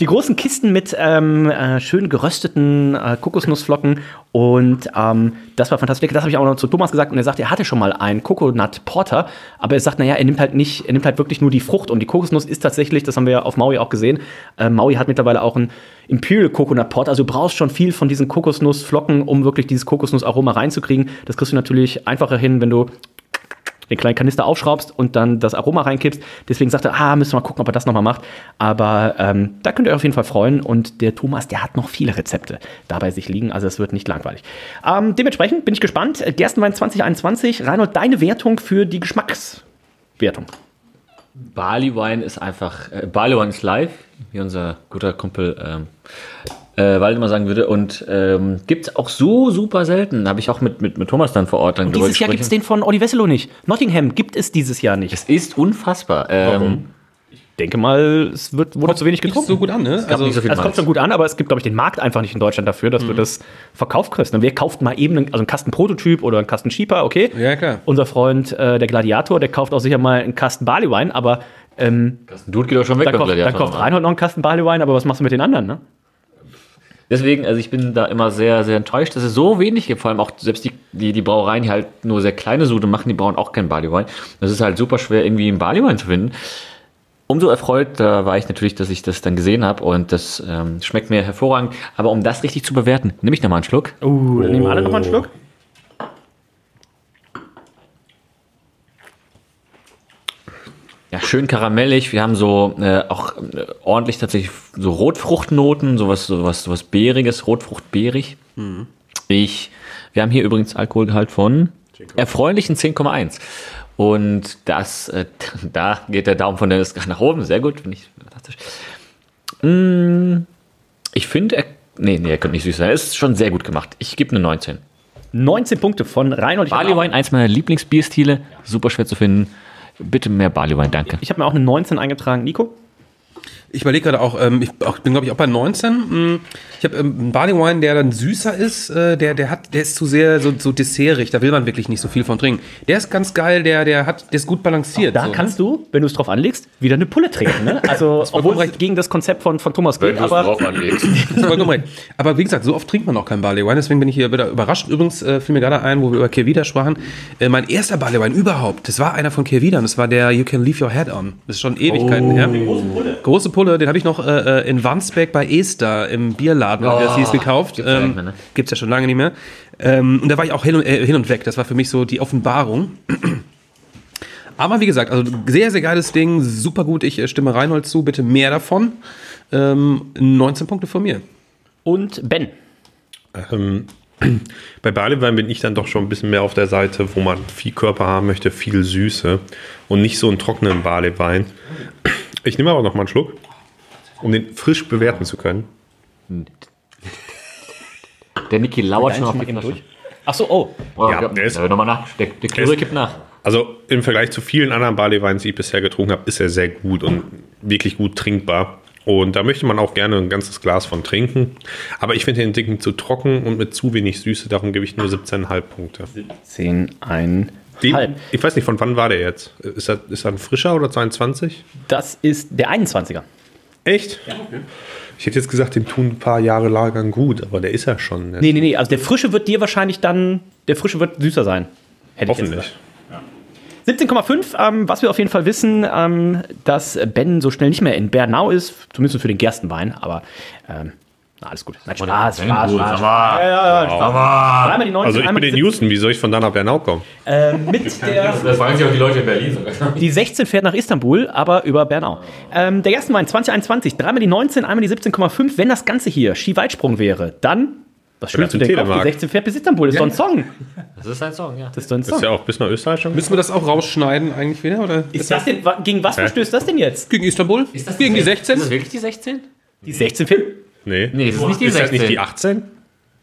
Die großen Kisten mit ähm, äh, schön gerösteten äh, Kokosnussflocken und ähm, das war fantastisch. Das habe ich auch noch zu Thomas gesagt und er sagt, er hatte schon mal einen Coconut Porter, aber er sagt, naja, er nimmt halt nicht, er nimmt halt wirklich nur die Frucht und die Kokosnuss ist tatsächlich, das haben wir auf Maui auch gesehen, äh, Maui hat mittlerweile auch einen Imperial Coconut Porter, also du brauchst schon viel von diesen Kokosnussflocken, um wirklich dieses Kokosnussaroma reinzukriegen. Das kriegst du natürlich einfacher hin, wenn du den kleinen Kanister aufschraubst und dann das Aroma reinkippst. Deswegen sagt er, ah, müssen wir mal gucken, ob er das nochmal macht. Aber ähm, da könnt ihr euch auf jeden Fall freuen. Und der Thomas, der hat noch viele Rezepte da bei sich liegen. Also es wird nicht langweilig. Ähm, dementsprechend bin ich gespannt. Gerstenwein 2021. Reinhold, deine Wertung für die Geschmackswertung. Barley Wine ist einfach, äh, Barley Wine ist live, wie unser guter Kumpel ähm, äh, Waldemar sagen würde. Und ähm, gibt es auch so super selten. Habe ich auch mit, mit, mit Thomas dann vor Ort dann Und dieses Jahr gibt es den von Olli Wesselow nicht. Nottingham gibt es dieses Jahr nicht. Es ist unfassbar. Ähm, Ich denke mal, es wird, wurde zu wenig getrunken. so gut an, ne? gab nicht so Also, es kommt schon gut an, aber es gibt, glaube ich, den Markt einfach nicht in Deutschland dafür, dass du das verkauft kriegst. Und wer kauft mal eben einen, also einen Kasten Prototyp oder einen Kasten Schieper, okay. Ja, klar. Unser Freund, äh, der Gladiator, der kauft auch sicher mal einen Kasten Barleywein, aber ähm, Dude geht doch schon weg dann, kauft, dann Gladiator. kauft Reinhold noch einen Kasten Barleywein, aber was machst du mit den anderen, ne? Deswegen, also ich bin da immer sehr, sehr enttäuscht, dass es so wenig gibt. Vor allem auch selbst die, die, die Brauereien, die halt nur sehr kleine Sude machen, die brauchen auch keinen Barleywein. Das ist halt super schwer, irgendwie einen Barleywein zu finden. Umso erfreut da war ich natürlich, dass ich das dann gesehen habe und das ähm, schmeckt mir hervorragend. Aber um das richtig zu bewerten, nehme ich nochmal einen Schluck. Uh, dann nehmen alle noch mal einen Schluck. Ja, schön karamellig. Wir haben so äh, auch äh, ordentlich tatsächlich so Rotfruchtnoten, sowas, sowas, sowas Beeriges, Rotfruchtbeerig. Ich, wir haben hier übrigens Alkoholgehalt von erfreulichen 10,1. Und das, äh, (laughs) da geht der Daumen von Dennis nach oben. Sehr gut, finde ich fantastisch. Mm, ich finde, er, nee, nee, er könnte nicht süß sein. Er ist schon sehr gut gemacht. Ich gebe eine 19. 19 Punkte von Reinhold. Barley Wine, eins meiner Lieblingsbierstile. Super schwer zu finden. Bitte mehr Barley Wine, danke. ich hab mir auch eine 19 eingetragen. Nico? Ich überlege gerade auch, ähm, ich auch, bin glaube ich auch bei 19. Mm, Ich habe ähm, einen Barley Wine, der dann süßer ist, äh, der, der hat, der ist zu sehr so, so dessertig, da will man wirklich nicht so viel von trinken. Der ist ganz geil, der, der hat, der ist gut balanciert. Da so. kannst du, wenn du es drauf anlegst, wieder eine Pulle trinken. Ne? Also, obwohl es recht. gegen das Konzept von, von Thomas geht, aber anlegst. (laughs) Das ist vollkommen recht. Aber wie gesagt, so oft trinkt man auch keinen Barley Wine, deswegen bin ich hier wieder überrascht. Übrigens äh, fiel mir gerade ein, wo wir über Kehrwieder sprachen. Äh, mein erster Barley Wine überhaupt, das war einer von Kehrwieder und das war der You Can Leave Your Head On. Das ist schon Ewigkeiten her. Große Pulle, den habe ich noch äh, äh, in Wandsbek bei Esther im Bierladen, wie das hieß, gekauft. gibt's ja Ähm, mehr, ne? Gibt's ja schon lange nicht mehr. Ähm, und da war ich auch hin und, äh, hin und weg. Das war für mich so die Offenbarung. (clears throat) Aber wie gesagt, also sehr, sehr geiles Ding, super gut. Ich äh, stimme Reinhold zu, bitte mehr davon. Ähm, 19 Punkte von mir. und Ben. Ähm, (clears throat) bei Barleywein bin ich dann doch schon ein bisschen mehr auf der Seite, wo man viel Körper haben möchte, viel Süße und nicht so einen trockenen Barleywein. Ich nehme aber noch mal einen Schluck, um den frisch bewerten zu können. Der Niki lauert schon auf die Flasche. durch. Ach so, oh. Oh, Ja, ja, der ist- der nochmal nach. Der, der Klüre ist- kippt nach. Also im Vergleich zu vielen anderen Barleyweins, die ich bisher getrunken habe, ist er sehr gut und wirklich gut trinkbar. Und da möchte man auch gerne ein ganzes Glas von trinken. Aber ich finde den Dicken zu trocken und mit zu wenig Süße, darum gebe ich nur 17,5 Punkte. 10, ein Den, halb. ich weiß nicht, von wann war der jetzt? Ist er, ist er ein frischer oder 22? Das ist der 21er. Echt? Ich hätte jetzt gesagt, dem tun ein paar Jahre Lagern gut, aber der ist ja schon. Nee, nee, nee. Also der Frische wird dir wahrscheinlich dann, der Frische wird süßer sein. Hätte ich jetzt Hoffentlich. 17,5, ähm, was wir auf jeden Fall wissen, ähm, dass Ben so schnell nicht mehr in Bernau ist, zumindest für den Gerstenwein, aber ähm, na, alles gut. Nein, Spaß, Spaß, Spaß. Ja, ja, ja, Spaß. Dreimal die 19, Also ich einmal bin die in Houston, wie soll ich von da nach Bernau kommen? Ähm, mit der, Das fragen sich auch die Leute in Berlin sogar. die 16 fährt nach Istanbul, aber über Bernau. Ähm, der Gerstenwein 2021, dreimal die 19, einmal die 17,5. Wenn das Ganze hier Skiweitsprung wäre, dann, was schön das zu denken, auf die Telemark. 16 fährt bis Istanbul. Das ist doch ein Song. Das ist ein Song, ja. Das ist doch ein Ist Song. ja auch bis nach Österreich schon. Müssen wir das auch rausschneiden eigentlich wieder? Oder? Ist das denn, gegen was verstößt das denn jetzt? Gegen Istanbul? Gegen die 16? Ist das wirklich die 16? Die 16 fährt. Nee. Nee, das ist nicht die ist das 16. nicht die 18?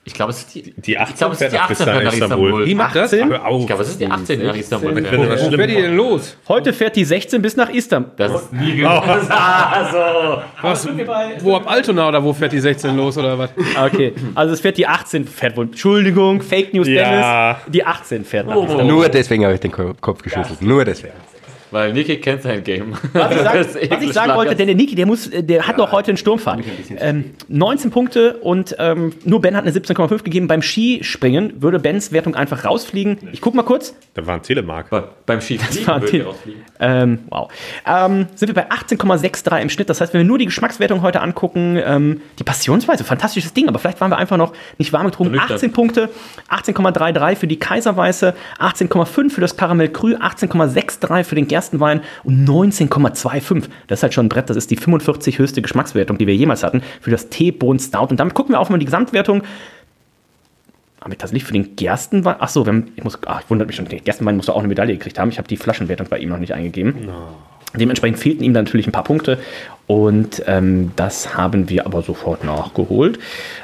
Ich glaube, es ist die, Die 18 ich glaube, es ist fährt die nach 18 fährt nach Istanbul. Wie macht das? 18? Hör auf. Ich glaube, es ist die 18 nach Istanbul. Wo fährt die denn los? Heute fährt die 16 bis nach Istanbul. Das ist nie (laughs) also. Was, wo ab Altona oder wo fährt die 16 los oder was? Okay, also es fährt die 18, fährt wohl, Entschuldigung, Fake News Ja. Dennis, die 18 fährt nach Oh. Istanbul. Nur deswegen habe ich den Ko- Kopf geschüttelt. Nur deswegen. Weil Niki kennt sein Game. Was ich, (laughs) sagen, was ich sagen wollte, denn der Niki, der, muss, der hat noch heute einen Sturmfahrt. Ähm, 19 Punkte und ähm, nur Ben hat eine 17,5 gegeben. Beim Skispringen würde Bens Wertung einfach rausfliegen. Ich guck mal kurz. Da war ein Telemark. Be- Beim Skifliegen. Ähm, wow. Ähm, sind wir bei 18,63 im Schnitt. Das heißt, wenn wir nur die Geschmackswertung heute angucken, ähm, die Passionsweise, fantastisches Ding, aber vielleicht waren wir einfach noch nicht warm getrunken. Nüchtern. 18 Punkte, 18,33 für die Kaiserweiße, 18,5 für das Karamell Krü, 18,63 für den Gerstenwein und 19,25. Das ist halt schon ein Brett, das ist die 45 höchste Geschmackswertung, die wir jemals hatten, für das Teebohnen Stout. Und damit gucken wir auch mal die Gesamtwertung. Haben wir tatsächlich für den Gerstenwein. Achso, wir haben, ich muss. Ach, ich wundert mich schon. Der Gerstenwein muss doch auch eine Medaille gekriegt haben. Ich habe die Flaschenwertung bei ihm noch nicht eingegeben. Dementsprechend fehlten ihm dann natürlich ein paar Punkte. Und ähm, das haben wir aber sofort nachgeholt.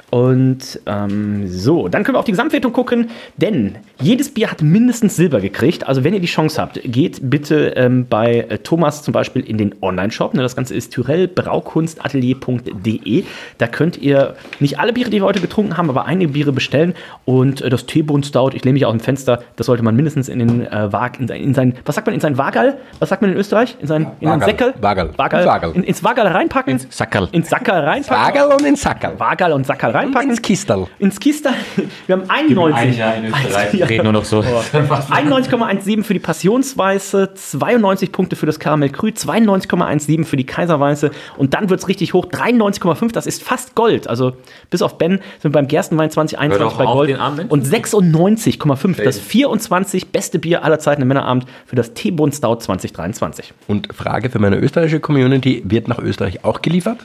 Und ähm, so, dann können wir auf die Gesamtwertung gucken, denn jedes Bier hat mindestens Silber gekriegt. Also wenn ihr die Chance habt, geht bitte ähm, bei äh, Thomas zum Beispiel in den Online-Shop. Ne, das Ganze ist tyrellbraukunstatelier.de. Da könnt ihr nicht alle Biere, die wir heute getrunken haben, aber einige Biere bestellen. Und äh, das Teebohnen Stout, ich lehne mich aus dem Fenster, das sollte man mindestens in den äh, Wag, in, sein- in sein, was sagt man, in sein Wagal? Was sagt man in Österreich? In sein, in sein Wagal. Säckel? Wagal. Wagal. Wagal. In, ins Wagal reinpacken. Ins Sackerl. Ins Sackerl reinpacken. Wagal und in Sackerl. Wagal und Sackerl reinpacken. Ins Kistel. Ins Kistal. (laughs) Wir haben 91. in Österreich. Ja. Reden nur noch so. (laughs) 91,17 für die Passionsweiße, 92 Punkte für das Karamell Krü, 92,17 für die Kaiserweiße und dann wird es richtig hoch, 93,5, das ist fast Gold. Also bis auf Ben sind wir beim Gerstenwein 2021 Hör doch bei Gold und 96,5, das 24 beste Bier aller Zeiten im Männerabend für das Teebund Stout 2023. Und Frage für meine österreichische Community: Wird nach Österreich auch geliefert?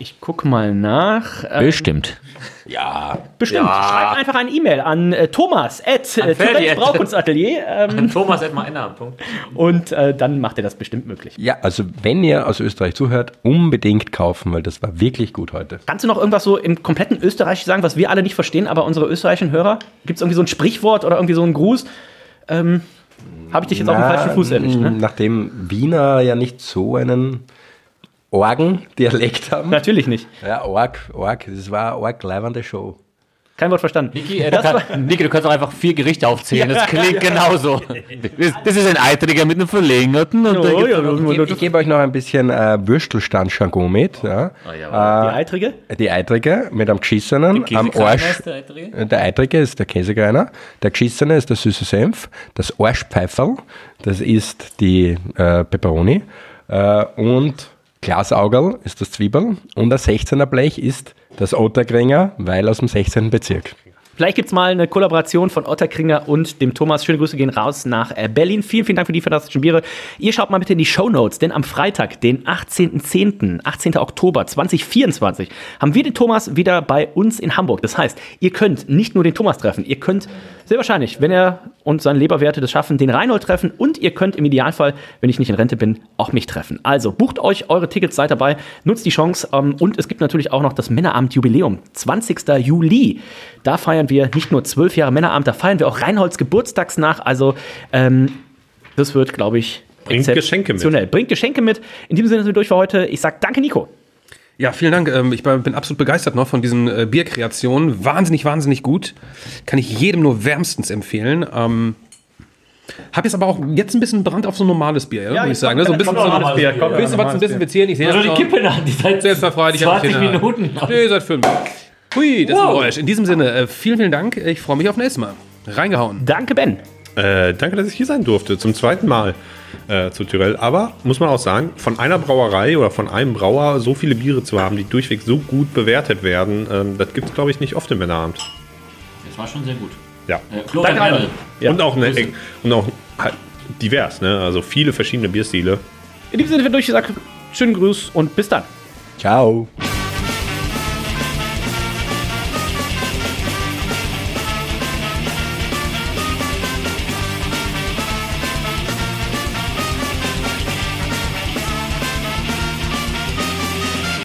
Ich guck mal nach. Ähm, Bestimmt. Ja. bestimmt. Schreibt einfach eine E-Mail an äh, Thomas at äh, Braukunstatelier ähm, Thomas at und äh, dann macht er das bestimmt möglich. Ja, also wenn ihr aus Österreich zuhört, unbedingt kaufen, weil das war wirklich gut heute. Kannst du noch irgendwas so im kompletten Österreich sagen, was wir alle nicht verstehen, aber unsere österreichischen Hörer? Gibt es irgendwie so ein Sprichwort oder irgendwie so einen Gruß? Ähm, Habe ich dich jetzt auf dem Na, falschen Fuß erwischt, ne? Nachdem Wiener ja nicht so einen Orgen-Dialekt haben. Natürlich nicht. Ja, Org, Org, das war eine arg leibende Show. Kein Wort verstanden. Niki, äh, du, kann, Niki, du kannst auch einfach vier Gerichte aufzählen. Das klingt genauso. Das, das ist ein Eitriger mit einem verlängerten. Und Oh, ja, Ich, ich gebe euch noch ein bisschen äh, Würstelstand-Jargon mit. Ja. Die Eitrige? Die Eitrige mit einem geschissenen am Arsch. ist der Eitrige? Äh, Der Eitrige ist der Käsekreiner, der geschissene ist der süße Senf, das Arschpfeiferl, das ist die äh, Peperoni äh, und Glasaugerl ist das Zwiebel und das 16er Blech ist das Otterkringer, weil aus dem 16. Bezirk. Vielleicht gibt es mal eine Kollaboration von Otterkringer und dem Thomas. Schöne Grüße gehen raus nach äh, Berlin. Vielen, vielen Dank für die fantastischen Biere. Ihr schaut mal bitte in die Show Notes, denn am Freitag, den 18.10., 18. Oktober 2024, haben wir den Thomas wieder bei uns in Hamburg. Das heißt, ihr könnt nicht nur den Thomas treffen, ihr könnt sehr wahrscheinlich, wenn er und seine Leberwerte das schaffen, den Reinhold treffen und ihr könnt im Idealfall, wenn ich nicht in Rente bin, auch mich treffen. Also bucht euch eure Tickets, seid dabei, nutzt die Chance ähm, und es gibt natürlich auch noch das Männerabend Jubiläum, 20. Juli. Da feiern wir nicht nur zwölf Jahre Männerabend, da feiern wir auch Reinholds Geburtstags nach. Also ähm, das wird, glaube ich, Bringt Geschenke mit. Bringt Geschenke mit. In diesem Sinne sind wir durch für heute. Ich sage danke, Nico. Ja, vielen Dank. Ähm, Ich bin absolut begeistert noch von diesen äh, Bierkreationen. Wahnsinnig, wahnsinnig gut. Kann ich jedem nur wärmstens empfehlen. Ähm, hab jetzt aber auch jetzt ein bisschen Brand auf so ein normales Bier, ja, muss ich sagen. Ne? So ein bisschen, so ein Bier. Ein bisschen was zum Desinfizieren. Ich sehe Also die. Kippe da, die seit Selbstverfreudig. 20 Minuten. Nee, seit fünf. Hui, das ist ein Geräusch. In diesem Sinne, äh, vielen, vielen Dank. Ich freue mich auf nächstes Mal. Reingehauen. Danke, Ben. Äh, danke, dass ich hier sein durfte, zum zweiten Mal äh, zu Tyrell. Aber muss man auch sagen, von einer Brauerei oder von einem Brauer so viele Biere zu haben, die durchweg so gut bewertet werden, ähm, das gibt es, glaube ich, nicht oft im Männerabend. Das war schon sehr gut. Ja. Äh, Danke, Heidel. Ja. Und auch, ne, und auch halt divers, ne? Also viele verschiedene Bierstile. In diesem Sinne wird durchgesagt, schönen Gruß und bis dann. Ciao.